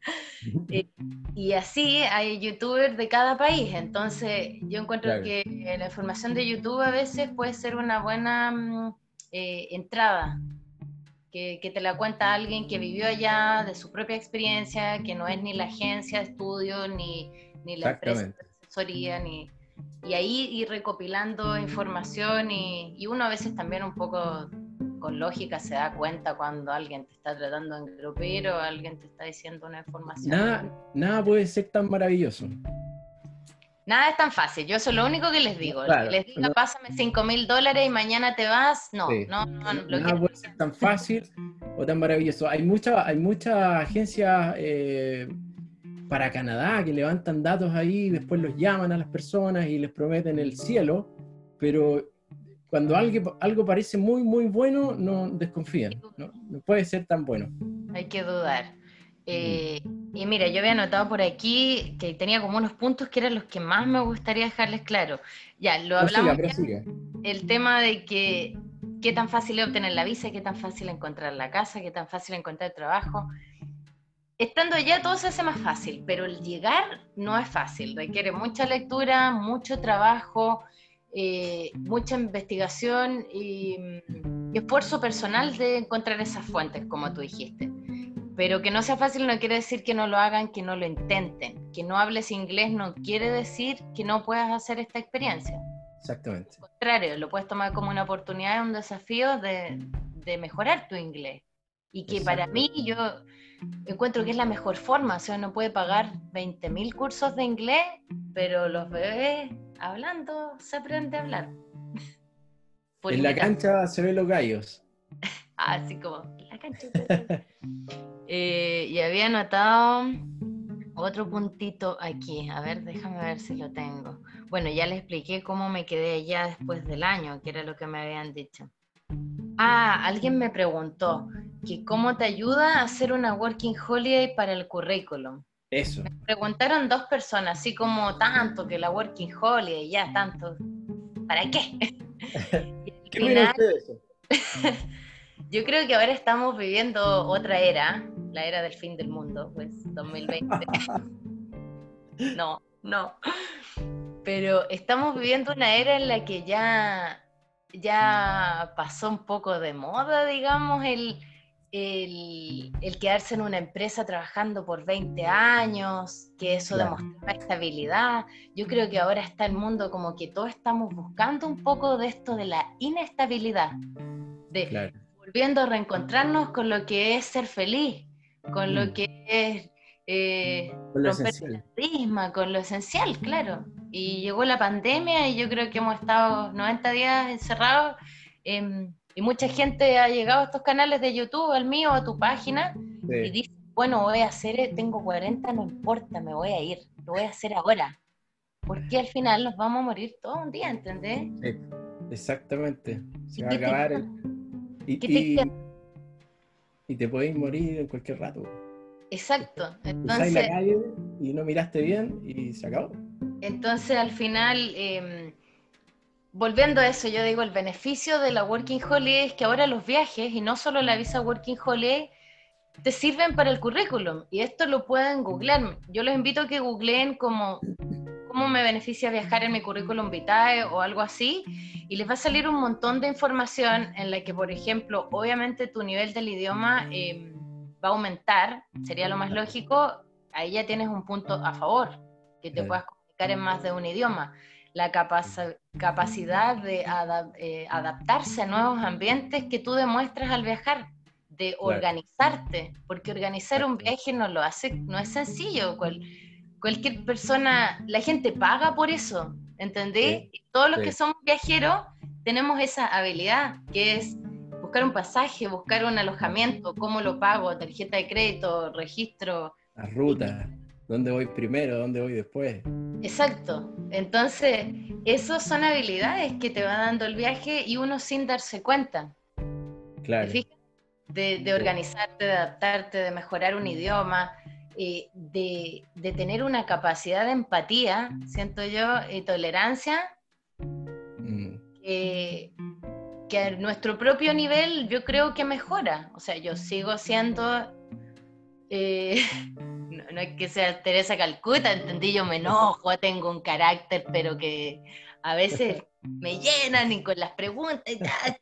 Eh, y así hay youtubers de cada país, entonces yo encuentro que la información de YouTube a veces puede ser una buena mm, entrada que, te la cuenta alguien que vivió allá, de su propia experiencia, que no es ni la agencia de estudio, ni, ni la empresa de asesoría, ni, y ahí ir recopilando información y, y, uno a veces también un poco con lógica se da cuenta cuando alguien te está tratando de engrupir o alguien te está diciendo una información. Nada, nada puede ser tan maravilloso. Nada es tan fácil, yo eso es lo único que les digo. les digo, pásame 5 mil dólares y mañana te vas. No, no, no. Nada puede ser tan fácil o tan maravilloso. Hay muchas hay muchas agencias eh, para Canadá que levantan datos ahí, después los llaman a las personas y les prometen el cielo, pero cuando algo, algo parece muy, muy bueno, no desconfían. no puede ser tan bueno. Hay que dudar. Eh, y mira, yo había anotado por aquí que tenía como unos puntos que eran los que más me gustaría dejarles claro. Ya, lo hablamos. el tema de que qué tan fácil es obtener la visa, qué tan fácil encontrar la casa, qué tan fácil encontrar trabajo. Estando allá todo se hace más fácil, pero el llegar no es fácil. Requiere mucha lectura, mucho trabajo, eh, mucha investigación y, y esfuerzo personal de encontrar esas fuentes, como tú dijiste. Pero que no sea fácil no quiere decir que no lo hagan, que no lo intenten. Que no hables inglés no quiere decir que no puedas hacer esta experiencia. Exactamente. Al contrario, lo puedes tomar como una oportunidad, un desafío de, de mejorar tu inglés. Y que para mí yo encuentro que es la mejor forma. O sea, uno puede pagar 20.000 cursos de inglés, pero los bebés hablando se aprende a hablar. en la cancha se ven los gallos. Así como, la cancha. Eh, y había anotado otro puntito aquí. A ver, déjame ver si lo tengo. Bueno, ya les expliqué cómo me quedé allá después del año, que era lo que me habían dicho. Ah, alguien me preguntó que cómo te ayuda a hacer una working holiday para el currículum. Eso. Me preguntaron dos personas, así como tanto que la working holiday, ya tanto. ¿Para qué? ¿Qué final, eso? Yo creo que ahora estamos viviendo otra era, la era del fin del mundo, pues 2020. no, no. Pero estamos viviendo una era en la que ya, ya pasó un poco de moda, digamos, el, el, quedarse en una empresa trabajando por 20 años, que eso demostraba estabilidad. Yo creo que ahora está el mundo como que todos estamos buscando un poco de esto de la inestabilidad. De, volviendo a reencontrarnos con lo que es ser feliz, con lo mm. que es eh, romper el prisma, con lo esencial, claro. Y llegó la pandemia y yo creo que hemos estado 90 días encerrados em, y mucha gente ha llegado a estos canales de YouTube, al mío, a tu página, y dice, bueno, voy a hacer, tengo 40, no importa, me voy a ir, lo voy a hacer ahora. Porque al final nos vamos a morir todo un día, ¿entendés? Sí, exactamente. Se va a acabar el y, te... puedes morir en cualquier rato. Exacto. Entonces, la calle y no miraste bien y se acabó. Entonces, al final, em, volviendo a eso, yo digo, el beneficio de la Working Holiday es que ahora los viajes, y no solo la visa Working Holiday, te sirven para el currículum. Y esto lo pueden googlear. Yo los invito a que googleen como cómo me beneficia viajar en mi currículum vitae o algo así, y les va a salir un montón de información en la que, por ejemplo, obviamente tu nivel del idioma em, va a aumentar, sería lo más lógico, ahí ya tienes un punto a favor, que te puedas comunicar en más de un idioma. La capacidad de eh, adaptarse a nuevos ambientes que tú demuestras al viajar de organizarte, porque organizar un viaje no lo hace, no es sencillo. cualquier persona, la gente paga por eso, ¿entendés? todos los que somos viajeros tenemos esa habilidad, que es buscar un pasaje, buscar un alojamiento, cómo lo pago, tarjeta de crédito, registro. La ruta, dónde voy primero, dónde voy después. Exacto. Entonces, esas son habilidades que te va dando el viaje y uno sin darse cuenta. Claro de, organizarte, de adaptarte, de mejorar un idioma, eh, de, tener una capacidad de empatía, siento yo, y tolerancia, mm. que a nuestro propio nivel yo creo que mejora. O sea, yo sigo siendo... No, es que sea Teresa Calcuta, entendí, yo me enojo, tengo un carácter, pero que a veces me llenan y con las preguntas y tal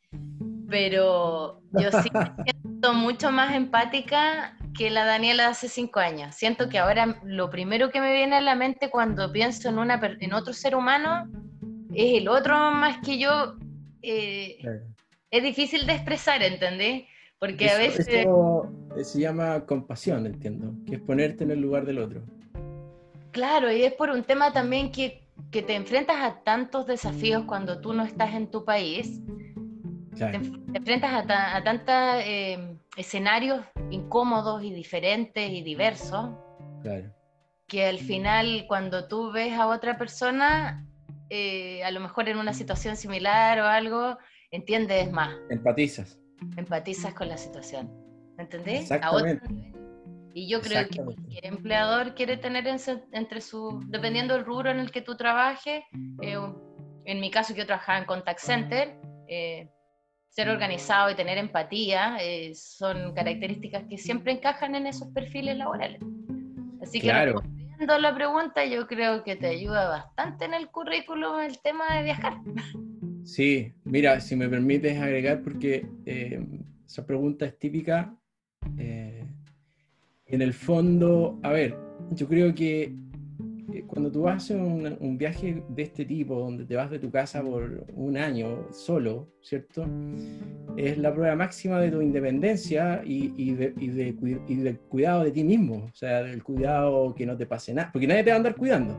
pero yo sí me siento mucho más empática que la Daniela de hace cinco años. Siento que ahora lo primero que me viene a la mente cuando pienso en, una, en otro ser humano es el otro más que yo. Eh, es difícil de expresar, ¿entendés? Porque a veces... Eso se llama compasión, entiendo, que es ponerte en el lugar del otro. Claro, y es por un tema también que, que te enfrentas a tantos desafíos cuando tú no estás en tu país te, enfrentas a, tantos eh, escenarios incómodos y diferentes y diversos. Que al final, cuando tú ves a otra persona, eh, a lo mejor en una situación similar o algo, entiendes más. Empatizas. Empatizas con la situación. ¿Me entendés? Exactamente. y yo creo que cualquier empleador quiere tener entre su, dependiendo del rubro en el que tú trabajes, eh, en mi caso yo trabajaba en contact center, ser organizado y tener empatía eh, son características que siempre encajan en esos perfiles laborales. Así que claro. respondiendo la pregunta, yo creo que te ayuda bastante en el currículum el tema de viajar. Sí, mira, si me permites agregar, porque eh, esa pregunta es típica. Eh, en el fondo, a ver, yo creo que cuando tú a un, un, viaje de este tipo, donde te vas de tu casa por un año solo, ¿cierto? Es la prueba máxima de tu independencia y, y, de, y, de, y, del cuidado de ti mismo, o sea, del cuidado que no te pase nada, porque nadie te va a andar cuidando.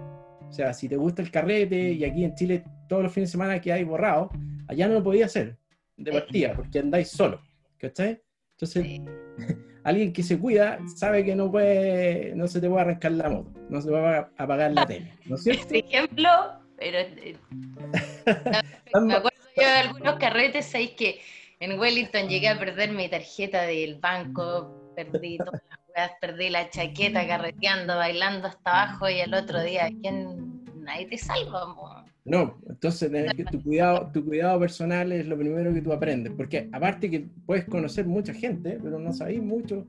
O sea, si te gusta el carrete y aquí en Chile todos los fines de semana que hay borrado, allá no lo podía hacer de partida, porque andáis solo, ¿cachai? Entonces, alguien que se cuida sabe que no puede, no se te puede arrancar la moto, no se va a apagar la tele, ¿no es cierto? Este ejemplo, pero eh, me acuerdo yo de algunos carretes, sabéis que en Wellington llegué a perder mi tarjeta del banco, perdí todas las jugadas, perdí la chaqueta carreteando, bailando hasta abajo y el otro día, ¿quién? Nadie te salva, no, entonces tu cuidado, tu cuidado personal es lo primero que tú aprendes, porque aparte que puedes conocer mucha gente, pero no sabéis mucho,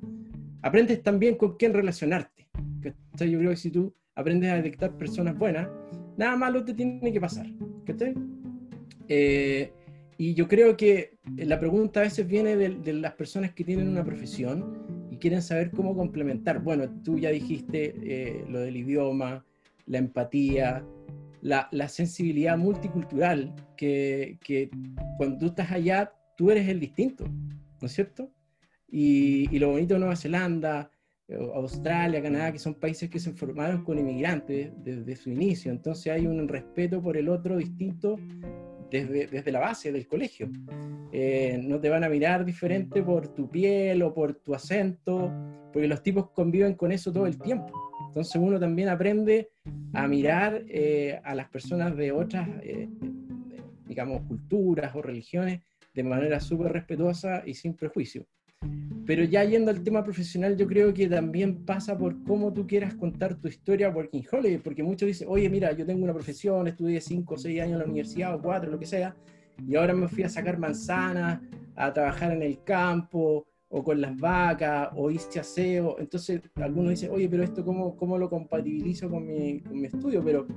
aprendes también con quién relacionarte. Entonces yo creo que si tú aprendes a detectar personas buenas, nada malo te tiene que pasar. Eh, y yo creo que la pregunta a veces viene de, las personas que tienen una profesión y quieren saber cómo complementar. Bueno, tú ya dijiste eh, lo del idioma, la empatía, la, sensibilidad multicultural, que, cuando tú estás allá, tú eres el distinto, ¿no es cierto? Y, lo bonito de Nueva Zelanda, Australia, Canadá, que son países que se formaron con inmigrantes desde su inicio, entonces hay un respeto por el otro distinto desde, desde la base del colegio. Eh, no te van a mirar diferente por tu piel o por tu acento, porque los tipos conviven con eso todo el tiempo. Entonces uno también aprende a mirar eh, a las personas de otras, eh, digamos, culturas o religiones de manera súper respetuosa y sin prejuicio. Pero ya yendo al tema profesional, yo creo que también pasa por cómo tú quieras contar tu historia working holiday, porque muchos dicen, oye, mira, yo tengo una profesión, estudié 5 o 6 años en la universidad o 4, lo que sea, y ahora me fui a sacar manzanas, a trabajar en el campo, o con las vacas, o hice aseo. Entonces, algunos dicen, oye, pero esto cómo, cómo lo compatibilizo con mi, con mi estudio, pero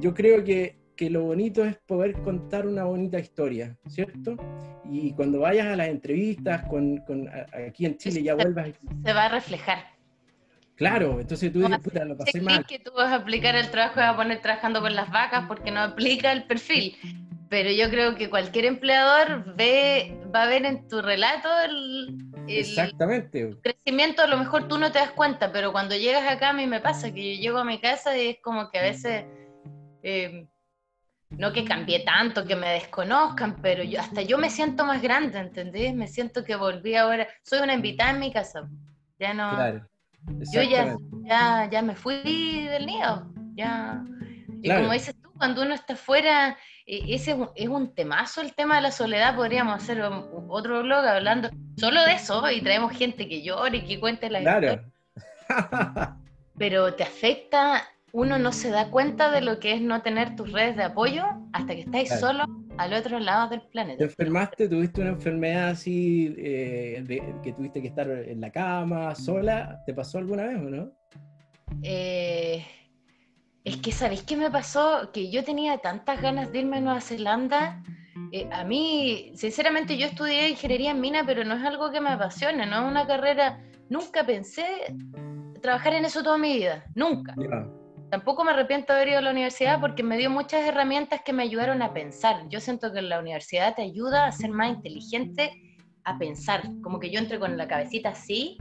yo creo que, que, lo bonito es poder contar una bonita historia, ¿cierto? Y cuando vayas a las entrevistas con, con aquí en Chile ya vuelvas... Se va a reflejar. Claro, entonces tú dices, puta, lo pasé mal. que tú vas a aplicar el trabajo y vas a poner trabajando con las vacas porque no aplica el perfil. Pero yo creo que cualquier empleador ve, va a ver en tu relato el, Exactamente. crecimiento. A lo mejor tú no te das cuenta, pero cuando llegas acá a mí me pasa que yo llego a mi casa y es como que a veces, eh, no que cambié tanto, que me desconozcan, pero yo, hasta yo me siento más grande, ¿entendés? Me siento que volví ahora, soy una invitada en mi casa. Ya no... Claro. Yo ya, ya, ya me fui del nido. Ya. Y como dices tú, cuando uno está afuera, e, ese es un temazo el tema de la soledad. Podríamos hacer otro blog hablando solo de eso y traemos gente que llore y que cuente la claro. Pero te afecta, uno no se da cuenta de lo que es no tener tus redes de apoyo hasta que estáis solo al otro lado del planeta. ¿Te enfermaste? ¿Tuviste una enfermedad así eh, que tuviste que estar en la cama, sola? ¿Te pasó alguna vez o no? Eh, es que, ¿sabéis qué me pasó? Que yo tenía tantas ganas de irme a Nueva Zelanda. Eh, a mí, sinceramente, yo estudié ingeniería en mina, pero no es algo que me apasione, no es una carrera. Nunca pensé trabajar en eso toda mi vida, nunca. Tampoco me arrepiento de haber ido a la universidad porque me dio muchas herramientas que me ayudaron a pensar. Yo siento que la universidad te ayuda a ser más inteligente, a pensar. Como que yo entré con la cabecita así,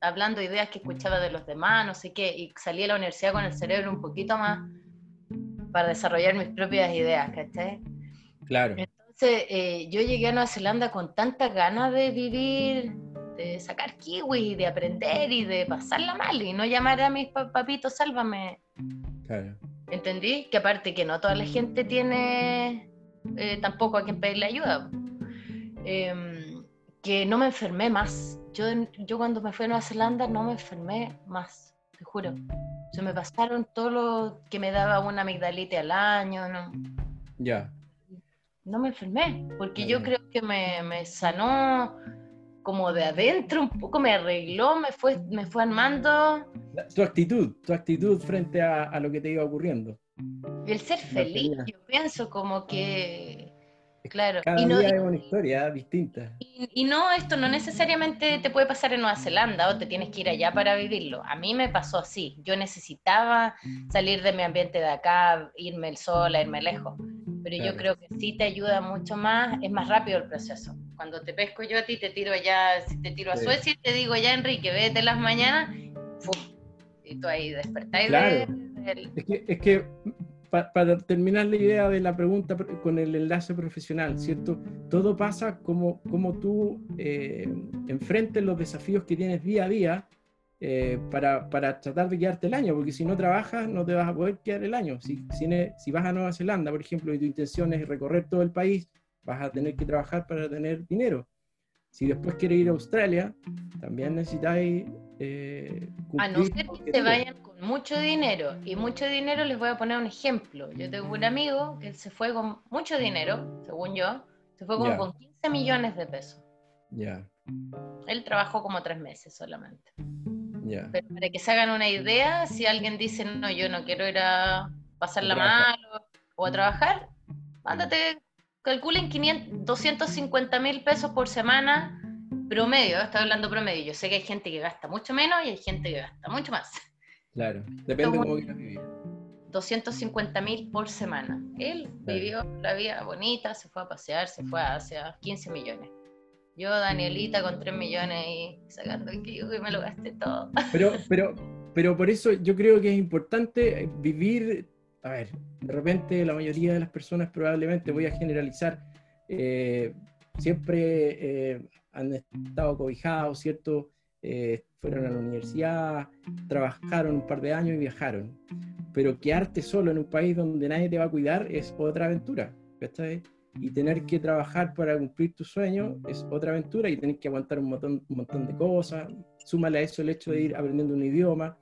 hablando ideas que escuchaba de los demás, no sé qué, y salí a la universidad con el cerebro un poquito más para desarrollar mis propias ideas, ¿cachai? Claro. Entonces, eh, yo llegué a Nueva Zelanda con tantas ganas de vivir de sacar kiwi de aprender y de pasarla mal y no llamar a mis papitos, sálvame. Claro. ¿Entendí? Que aparte que no toda la gente tiene eh, tampoco a quien pedirle ayuda. Em, que no me enfermé más. Yo, yo cuando me fui a Nueva Zelanda no me enfermé más, te juro. Se me pasaron todo lo que me daba una amigdalite al año, ¿no? Ya. No me enfermé, porque yo creo que me, me sanó como de adentro un poco me arregló, me fue, me fue armando. Tu actitud, tu actitud frente a, lo que te iba ocurriendo. El ser feliz, yo pienso como que... Claro. Cada y no, día es una historia distinta. Y, no, esto no necesariamente te puede pasar en Nueva Zelanda o te tienes que ir allá para vivirlo. A mí me pasó así. Yo necesitaba salir de mi ambiente de acá, irme sola, irme lejos. Pero yo creo que sí te ayuda mucho más, es más rápido el proceso. Cuando te pesco yo a ti, te tiro allá, si te tiro a Suecia y te digo ya, Enrique, vete las mañanas, y tú ahí despertáis. Claro. Es que, es que para terminar la idea de la pregunta con el enlace profesional, ¿cierto? Todo pasa como, como tú eh, enfrentes los desafíos que tienes día a día eh, para, para, tratar de quedarte el año, porque si no trabajas no te vas a poder quedar el año. Si, si, si vas a Nueva Zelanda, por ejemplo, y tu intención es recorrer todo el país, vas a tener que trabajar para tener dinero. Si después quieres ir a Australia, también necesitáis... Eh, a no ser que se vayan con mucho dinero, y mucho dinero les voy a poner un ejemplo. Yo tengo un amigo que se fue con mucho dinero, según yo, se fue como con 15 millones de pesos. Ya. Él trabajó como tres meses solamente. Ya. Pero para que se hagan una idea, si alguien dice, no, yo no quiero ir a pasarla mal o, o a trabajar, mándate calculen 500, 250 mil pesos por semana promedio, estoy hablando promedio. Yo sé que hay gente que gasta mucho menos y hay gente que gasta mucho más. Claro, depende de cómo quieras vivir. 250 mil por semana. Él vivió la vida bonita, se fue a pasear, se fue hacia 15 millones. Yo, Danielita, con 3 millones y sacando el que me lo gasté todo. Pero, pero, pero por eso yo creo que es importante vivir a ver, de repente la mayoría de las personas probablemente, voy a generalizar, eh, siempre eh, han estado cobijados, ¿cierto? Eh, fueron a la universidad, trabajaron un par de años y viajaron. Pero quedarte solo en un país donde nadie te va a cuidar es otra aventura, Y tener que trabajar para cumplir tu sueño es otra aventura y tener que aguantar un montón, un montón de cosas. Súmale a eso el hecho de ir aprendiendo un idioma.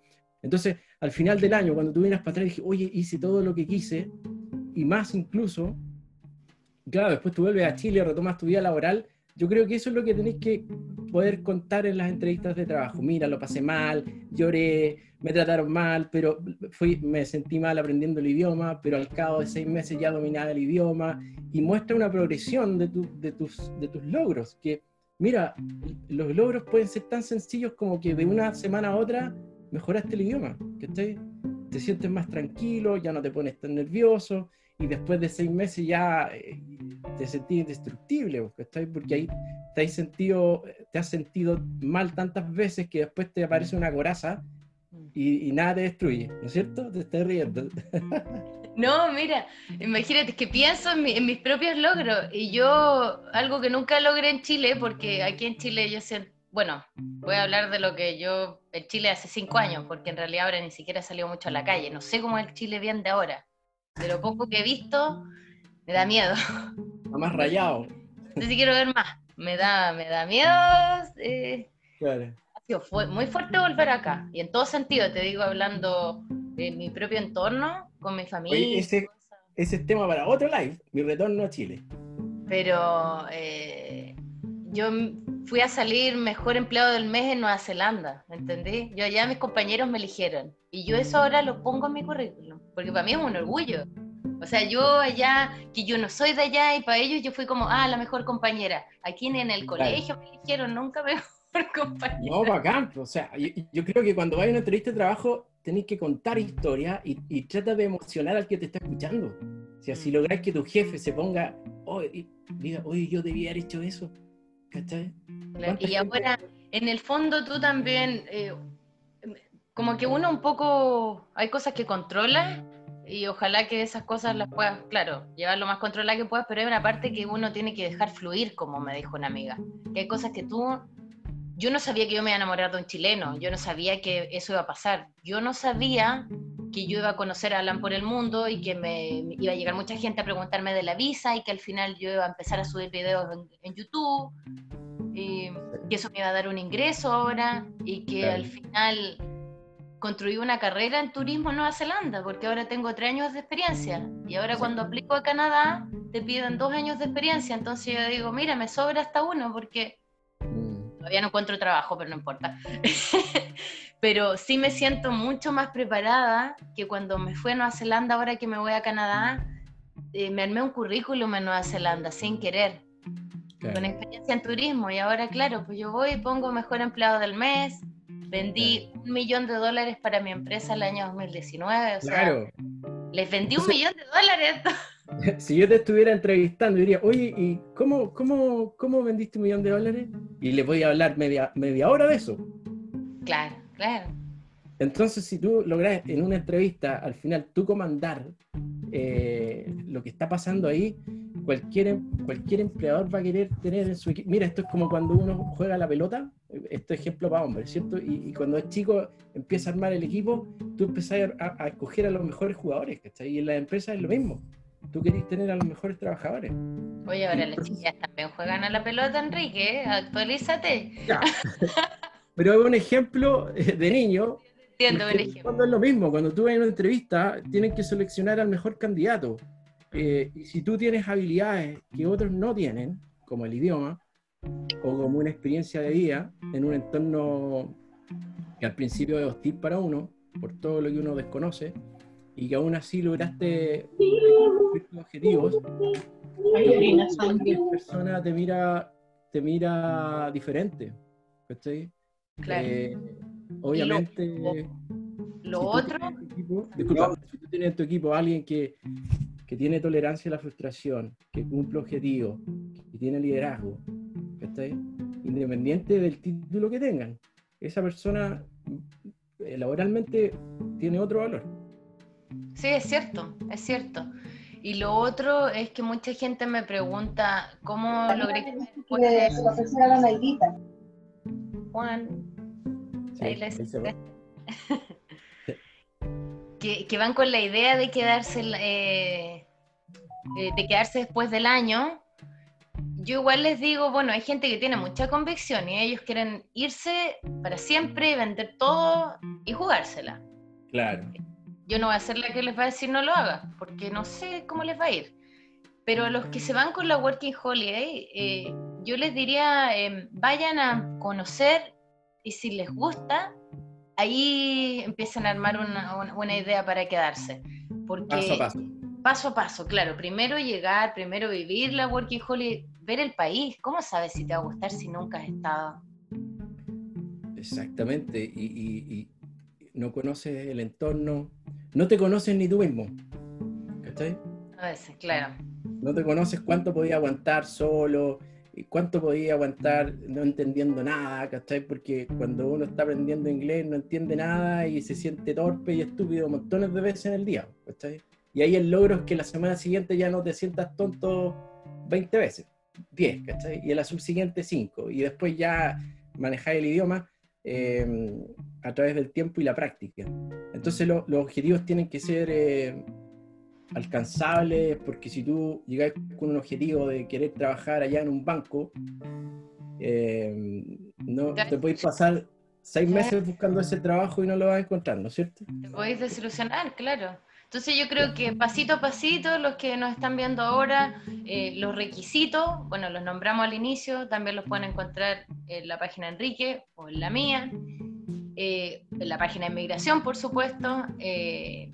Entonces, al final del año, cuando tú vienes para atrás, dije, oye, hice todo lo que quise, y más incluso, claro, después tú vuelves a Chile, retomas tu vida laboral, yo creo que eso es lo que tenéis que poder contar en las entrevistas de trabajo. Mira, lo pasé mal, lloré, me trataron mal, pero fui, me sentí mal aprendiendo el idioma, pero al cabo de seis meses ya dominaba el idioma y muestra una progresión de, de, tus, de tus logros, que mira, los logros pueden ser tan sencillos como que de una semana a otra mejoraste el idioma, que te sientes más tranquilo, ya no te pones tan nervioso y después de seis meses ya eh, te sentís indestructible, porque ahí te has, sentido, mal tantas veces que después te aparece una coraza y, nada te destruye, ¿no es cierto? Te estás riendo. No, mira, imagínate que pienso en, en, mis propios logros y yo algo que nunca logré en Chile, porque aquí en Chile yo siento bueno, voy a hablar de lo que yo, en Chile hace cinco años, porque en realidad ahora ni siquiera salió mucho a la calle. No sé cómo es el Chile bien de ahora. De lo poco que he visto, me da miedo. Está más rayado. No sé si quiero ver más. Me da, me da miedo. Eh, claro. Ha sido fue muy fuerte volver acá. Y en todo sentido, te digo, hablando de mi propio entorno, con mi familia. ese, ese es tema para otro live, mi retorno a Chile. Pero eh, yo fui a salir mejor empleado del mes en Nueva Zelanda, ¿me entendí? Yo allá mis compañeros me eligieron y yo eso ahora lo pongo en mi currículum, porque para mí es un orgullo. O sea, yo allá, que yo no soy de allá y para ellos yo fui como, ah, la mejor compañera. Aquí ni en el colegio me eligieron, nunca mejor compañera. No, bacán. O sea, yo, creo que cuando vayas a una entrevista de trabajo tenéis que contar historia y, y, trata de emocionar al que te está escuchando. O sea, si mm. logras que tu jefe se ponga, oh, y diga, oye, yo debía haber hecho eso y ahora, en el fondo tú también, eh, como que uno un poco, hay cosas que controla y ojalá que esas cosas las puedas, claro, llevar lo más controlada que puedas, pero hay una parte que uno tiene que dejar fluir, como me dijo una amiga. Que hay cosas que tú, yo no sabía que yo me iba a enamorar de un chileno, yo no sabía que eso iba a pasar, yo no sabía que yo iba a conocer a Alan por el mundo y que me iba a llegar mucha gente a preguntarme de la visa y que al final yo iba a empezar a subir videos en, YouTube y que eso me iba a dar un ingreso ahora y que al final construí una carrera en turismo en Nueva Zelanda porque ahora tengo tres años de experiencia. Y ahora cuando aplico a Canadá te piden dos años de experiencia. Entonces yo digo mira me sobra hasta uno porque. Todavía no encuentro trabajo pero no importa. Pero sí me siento mucho más preparada que cuando me fui a Nueva Zelanda, ahora que me voy a Canadá, eh, me armé un currículum en Nueva Zelanda sin querer, con experiencia en turismo, y ahora claro, pues yo voy y pongo mejor empleado del mes, vendí un millón de dólares para mi empresa el año 2019, o sea, les vendí un millón de dólares. si yo te estuviera entrevistando, diría, oye, ¿y cómo, cómo, cómo vendiste un millón de dólares? Y le voy a hablar media, media hora de eso. Claro. Claro. Entonces, si tú logras en una entrevista al final tú comandar eh, lo que está pasando ahí, cualquier, cualquier empleador va a querer tener en su equipo. Mira, esto es como cuando uno juega la pelota, esto es ejemplo para hombres, ¿cierto? Y, cuando es chico empieza a armar el equipo, tú empiezas a, escoger a los mejores jugadores, ¿cachai? Y en la empresa es lo mismo. Tú querés tener a los mejores trabajadores. Oye, ahora las chicas también juegan a la pelota, Enrique, ¿eh? actualízate. Ya. Pero es un ejemplo eh, de niño. Entiendo, ejemplo. Cuando es lo mismo, cuando tú vas a una entrevista, tienen que seleccionar al mejor candidato. Eh, y si tú tienes habilidades que otros no tienen, como el idioma, o como una experiencia de vida en un entorno que al principio es hostil para uno, por todo lo que uno desconoce, y que aún así lograste tus objetivos, la persona te mira, te mira diferente. ¿cachai? Claro. Eh, obviamente. Lo, otro. disculpa, si tú tienes en tu equipo a alguien que, que, tiene tolerancia a la frustración, que cumple objetivos, que tiene liderazgo, independiente del título que tengan, esa persona eh, laboralmente tiene otro valor. Sí, es cierto, es cierto. Y lo otro es que mucha gente me pregunta cómo logré que... Juan, que, van con la idea de quedarse, eh, eh, de quedarse después del año. Yo igual les digo, bueno, hay gente que tiene mucha convicción y ellos quieren irse para siempre, vender todo y jugársela. Claro. Yo no voy a ser la que les va a decir no lo haga, porque no sé cómo les va a ir. Pero los que se van con la Working Holiday, eh, yo les diría, em, vayan a conocer y si les gusta, ahí empiezan a armar una, una, idea para quedarse. Porque, paso a paso. Paso a paso, claro. Primero llegar, primero vivir la Working Holiday, ver el país. ¿Cómo sabes si te va a gustar si nunca has estado? Exactamente. Y, no conoces el entorno, no te conoces ni tú mismo. ¿Cachai? A veces, claro. No te conoces cuánto podía aguantar solo, cuánto podía aguantar no entendiendo nada, ¿cachai? Porque cuando uno está aprendiendo inglés no entiende nada y se siente torpe y estúpido montones de veces en el día, ¿cachai? Y ahí el logro es que la semana siguiente ya no te sientas tonto 20 veces, 10, ¿cachai? Y el azul siguiente 5. Y después ya manejar el idioma Em, a través del tiempo y la práctica. Entonces los objetivos tienen que ser eh, alcanzables, porque si tú llegas con un objetivo de querer trabajar allá en un banco, em, no te puedes pasar seis meses buscando ese trabajo y no lo vas a encontrar, ¿no es cierto? Te podéis desilusionar, claro. Entonces yo creo que pasito a pasito, los que nos están viendo ahora, eh, los requisitos, bueno, los nombramos al inicio, también los pueden encontrar en la página de Enrique o en la mía, eh, en la página de inmigración, por supuesto, eh,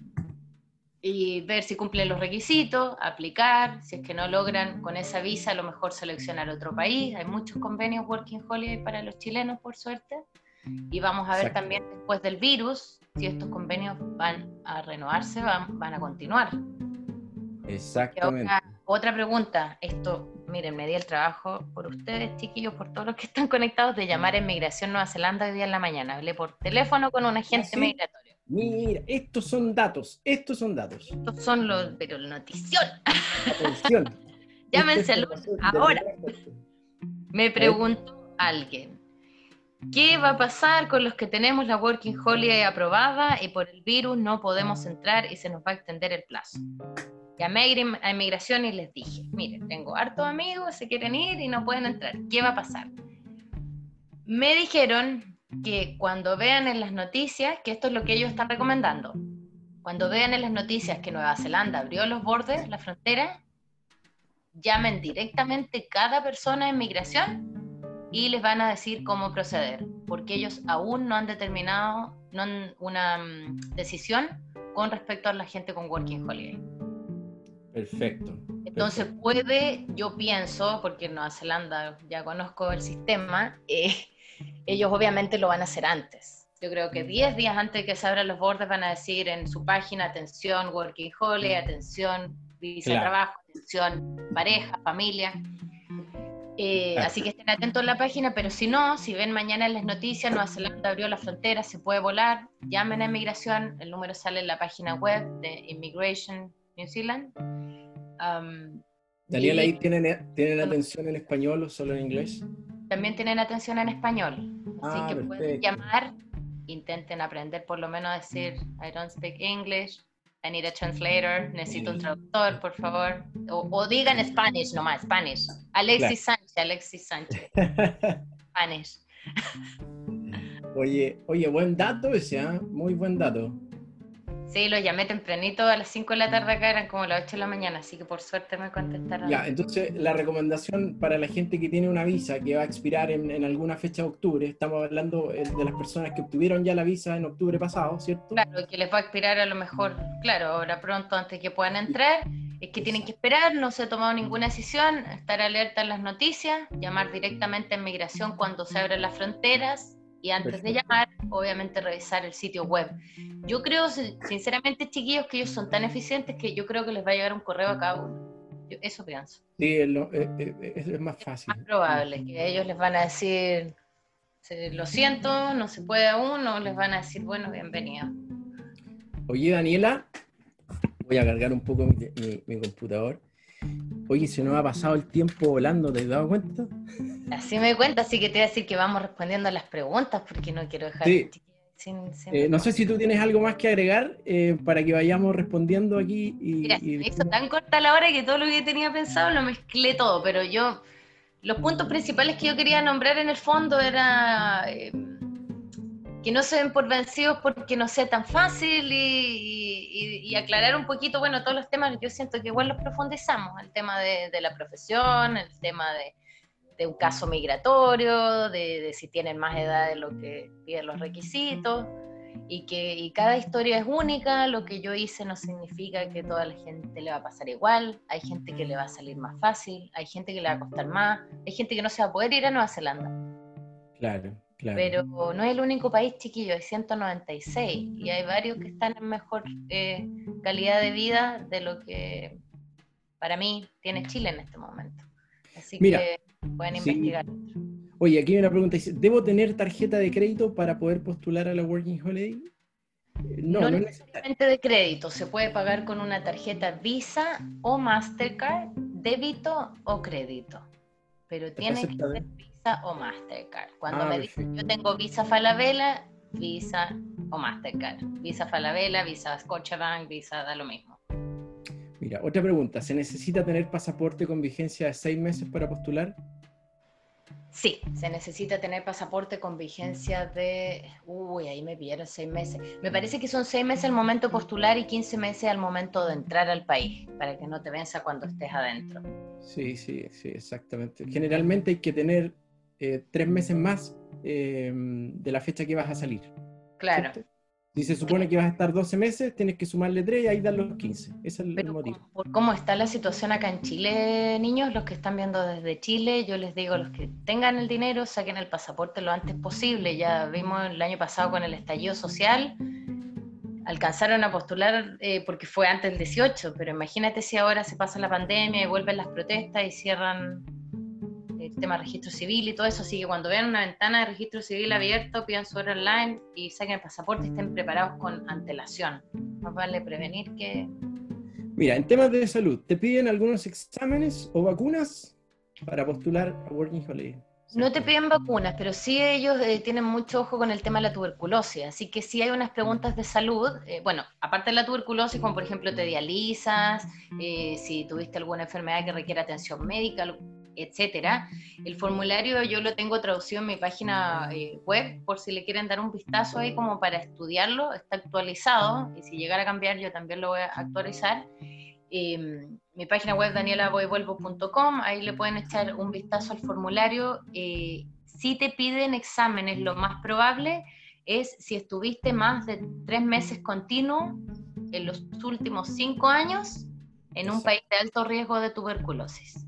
y ver si cumplen los requisitos, aplicar, si es que no logran con esa visa, a lo mejor seleccionar otro país. Hay muchos convenios Working Holiday para los chilenos, por suerte. Y vamos a ver también después del virus si estos convenios van a renovarse, van, van a continuar. Exactamente. otra pregunta, esto, miren, me di el trabajo por ustedes, chiquillos, por todos los que están conectados, de llamar a Inmigración Nueva Zelanda hoy día en la mañana. Hablé por teléfono con un agente ¿Ah, migratorio. Mira, estos son datos, estos son datos. Estos son los, pero la notición. Atención. Llámense ahora. Me preguntó alguien, ¿Qué va a pasar con los que tenemos la Working Holiday aprobada y por el virus no podemos entrar y se nos va a extender el plazo? Llamé a inmigración y les dije, miren, tengo hartos amigos, se quieren ir y no pueden entrar. ¿Qué va a pasar? Me dijeron que cuando vean en las noticias, que esto es lo que ellos están recomendando, cuando vean en las noticias que Nueva Zelanda abrió los bordes, la frontera, llamen directamente cada persona de inmigración y les van a decir cómo proceder, porque ellos aún no han determinado una mm, decisión con respecto a la gente con Working Holiday. Perfecto. Entonces puede, yo pienso, porque en Nueva Zelanda ya conozco el sistema, eh, ellos obviamente lo van a hacer antes. Yo creo que 10 días antes de que se abran los bordes van a decir en su página, atención, Working Holiday, atención, visa de trabajo, atención, pareja, familia. Eh, así que estén atentos a la página, pero si no, si ven mañana en las noticias, Nueva Zelanda abrió la frontera, se puede volar, llamen a inmigración, el número sale en la página web de Immigration New Zealand. Um, Daniel, ¿ahí tienen, tienen atención en español o solo en inglés? También tienen atención en español, así ah, que pueden llamar, intenten aprender por lo menos a decir I don't speak English, I need a translator, necesito un traductor, por favor. O, o digan Spanish nomás, Spanish. Alexis Sánchez, Alexis Sánchez. Spanish. Oye, oye, buen dato ese, ¿eh? muy buen dato. Sí, lo llamé tempranito a las 5 de la tarde acá, eran como las 8 de la mañana, así que por suerte me contestaron. Ya, entonces la recomendación para la gente que tiene una visa que va a expirar en, alguna fecha de octubre, estamos hablando eh, de las personas que obtuvieron ya la visa en octubre pasado, ¿cierto? Claro, que les va a expirar a lo mejor, claro, ahora pronto antes que puedan entrar, es que tienen que esperar, no se ha tomado ninguna decisión, estar alerta en las noticias, llamar directamente a inmigración cuando se abren las fronteras y antes de llamar, obviamente revisar el sitio web. Yo creo, sinceramente, chiquillos, que ellos son tan eficientes que yo creo que les va a llegar un correo a cada uno. eso pienso. Sí, es, eh, eh, es, más fácil. Es más probable que ellos les van a decir, lo siento, no se puede aún, o les van a decir, bueno, bienvenido. Oye, Daniela, voy a cargar un poco mi, mi computador. Oye, se nos ha pasado el tiempo volando, ¿te has dado cuenta? Así me doy cuenta, así que te voy a decir que vamos respondiendo a las preguntas porque no quiero dejar sin, eh, no sé si tú tienes algo más que agregar eh, para que vayamos respondiendo aquí. Y, Mira, me hizo tan corta la hora que todo lo que tenía pensado lo mezclé todo, pero yo, los puntos principales que yo quería nombrar en el fondo era, eh, que no se ven por vencidos porque no sea tan fácil y, aclarar un poquito, bueno, todos los temas que yo siento que igual los profundizamos, el tema de, la profesión, el tema de, un caso migratorio, de, si tienen más edad de lo que piden los requisitos, y que cada historia es única, lo que yo hice no significa que toda la gente le va a pasar igual, hay gente que le va a salir más fácil, hay gente que le va a costar más, hay gente que no se va a poder ir a Nueva Zelanda. Claro. Pero no es el único país chiquillo, hay 196 y hay varios que están en mejor eh, calidad de vida de lo que para mí tiene Chile en este momento. Así que pueden investigar. Oye, aquí hay una pregunta. ¿Debo tener tarjeta de crédito para poder postular a la Working Holiday? Eh, no, no, no necesariamente de crédito. Se puede pagar con una tarjeta Visa o Mastercard, débito o crédito. Pero tiene que ser o Mastercard. Cuando ah, me dicen yo tengo Visa Falabella, Visa o Mastercard. Visa Falabella, Visa Scotiabank, Visa da lo mismo. Mira, otra pregunta. ¿Se necesita tener pasaporte con vigencia de seis meses para postular? Sí, se necesita tener pasaporte con vigencia de... Uy, ahí me pidieron seis meses. Me parece que son seis meses al momento postular y 15 meses al momento de entrar al país, para que no te venza cuando estés adentro. Sí, sí, sí, exactamente. Generalmente hay que tener eh, tres meses más eh, de la fecha que vas a salir. Claro. Si se supone que vas a estar 12 meses, tienes que sumarle 3 y ahí dar los 15. Ese es el, motivo. Por cómo está la situación acá en Chile, niños, los que están viendo desde Chile, yo les digo, los que tengan el dinero, saquen el pasaporte lo antes posible. Ya vimos el año pasado con el estallido social, alcanzaron a postular eh, porque fue antes del 18, pero imagínate si ahora se pasa la pandemia y vuelven las protestas y cierran tema de registro civil y todo eso, así que cuando vean una ventana de registro civil abierto, pidan su hora online y saquen el pasaporte y estén preparados con antelación. Más vale prevenir que... Mira, en temas de salud, ¿te piden algunos exámenes o vacunas para postular a Working Holiday? No te piden vacunas, pero sí ellos eh, tienen mucho ojo con el tema de la tuberculosis, así que sí hay unas preguntas de salud, eh, bueno, aparte de la tuberculosis, como por ejemplo te dializas, eh, si tuviste alguna enfermedad que requiere atención médica, etcétera. El formulario yo lo tengo traducido en mi página eh, web, por si le quieren dar un vistazo ahí como para estudiarlo, está actualizado y si llegara a cambiar yo también lo voy a actualizar. Em, mi página web danielavoyvuelvo.com, ahí le pueden echar un vistazo al formulario. Eh, si te piden exámenes, lo más probable es si estuviste más de tres meses continuos en los últimos cinco años en un país de alto riesgo de tuberculosis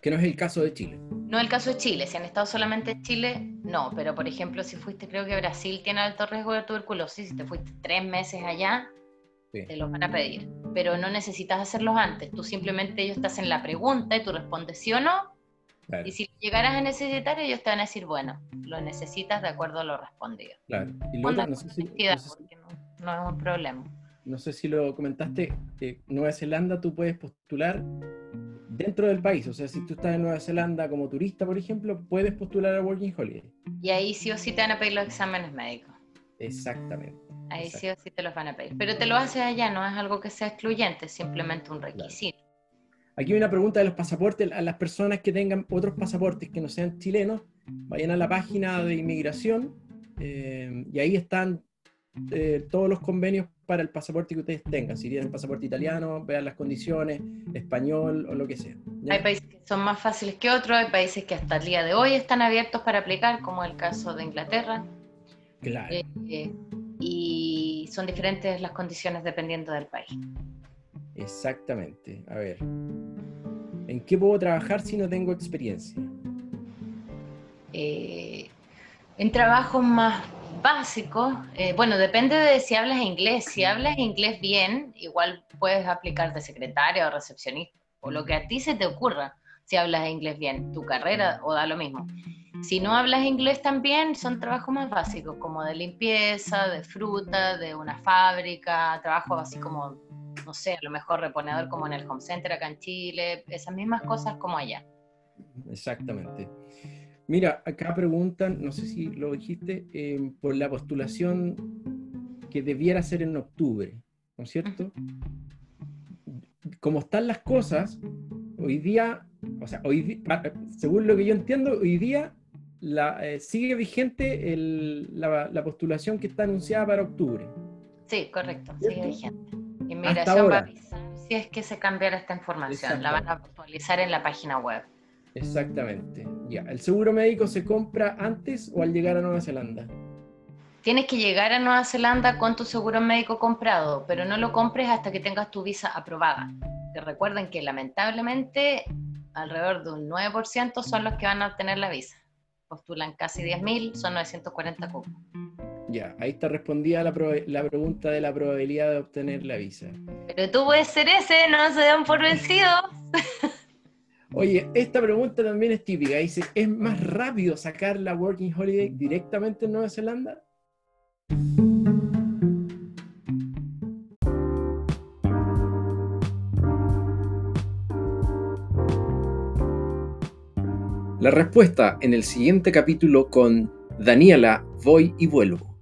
que no es el caso de Chile. No es el caso de Chile, si han estado solamente en Chile, no, pero por ejemplo, si fuiste, creo que Brasil tiene alto riesgo de tuberculosis, si te fuiste tres meses allá, te los van a pedir, pero no necesitas hacerlos antes, tú simplemente ellos te hacen la pregunta y tú respondes sí o no, y si llegaras a necesitar, ellos te van a decir, bueno, lo necesitas de acuerdo a lo respondido. Claro, y luego, no, sé si, no, es un problema. No sé si lo comentaste, que Nueva Zelanda tú puedes postular dentro del país. O sea, si tú estás en Nueva Zelanda como turista, por ejemplo, puedes postular a Working Holiday. Y ahí sí o sí te van a pedir los exámenes médicos. Exactamente. Ahí sí o sí te los van a pedir. Pero te lo haces allá, no es algo que sea excluyente, es simplemente un requisito. Aquí hay una pregunta de los pasaportes. A las personas que tengan otros pasaportes que no sean chilenos, vayan a la página de inmigración eh, y ahí están eh, todos los convenios para el pasaporte que ustedes tengan. Si tienen pasaporte italiano, vean las condiciones, español o lo que sea. Hay países que son más fáciles que otros, hay países que hasta el día de hoy están abiertos para aplicar, como el caso de Inglaterra. Claro. Eh, eh, y son diferentes las condiciones dependiendo del país. Exactamente. A ver. ¿En qué puedo trabajar si no tengo experiencia? Eh, en trabajos más básicos, eh, bueno, depende de si hablas inglés. Si hablas inglés bien, igual puedes aplicar de secretaria o recepcionista, o lo que a ti se te ocurra, si hablas inglés bien, tu carrera o da lo mismo. Si no hablas inglés también, son trabajos más básicos, como de limpieza, de fruta, de una fábrica, trabajo así como, no sé, a lo mejor reponedor como en el Home Center acá en Chile, esas mismas cosas como allá. Exactamente. Mira, acá preguntan, no sé si lo dijiste, eh, por la postulación que debiera ser en octubre, ¿no es cierto? Como están las cosas, hoy día, o sea, hoy según lo que yo entiendo, hoy día la, sigue vigente la, postulación que está anunciada para octubre. Sí, correcto, sigue vigente. Inmigración va a avisar si es que se cambiara esta información, la van a actualizar en la página web. Exactamente. Ya, ¿el seguro médico se compra antes o al llegar a Nueva Zelanda? Tienes que llegar a Nueva Zelanda con tu seguro médico comprado, pero no lo compres hasta que tengas tu visa aprobada. Que recuerden que lamentablemente alrededor de un 9% son los que van a obtener la visa. Postulan casi 10.000, son 940 cupos. Ya, ahí está respondida la, la, pregunta de la probabilidad de obtener la visa. Pero tú puedes ser ese, no se den por vencidos. Oye, esta pregunta también es típica. Dice, ¿es más rápido sacar la Working Holiday directamente en Nueva Zelanda? La respuesta en el siguiente capítulo con Daniela, voy y vuelvo.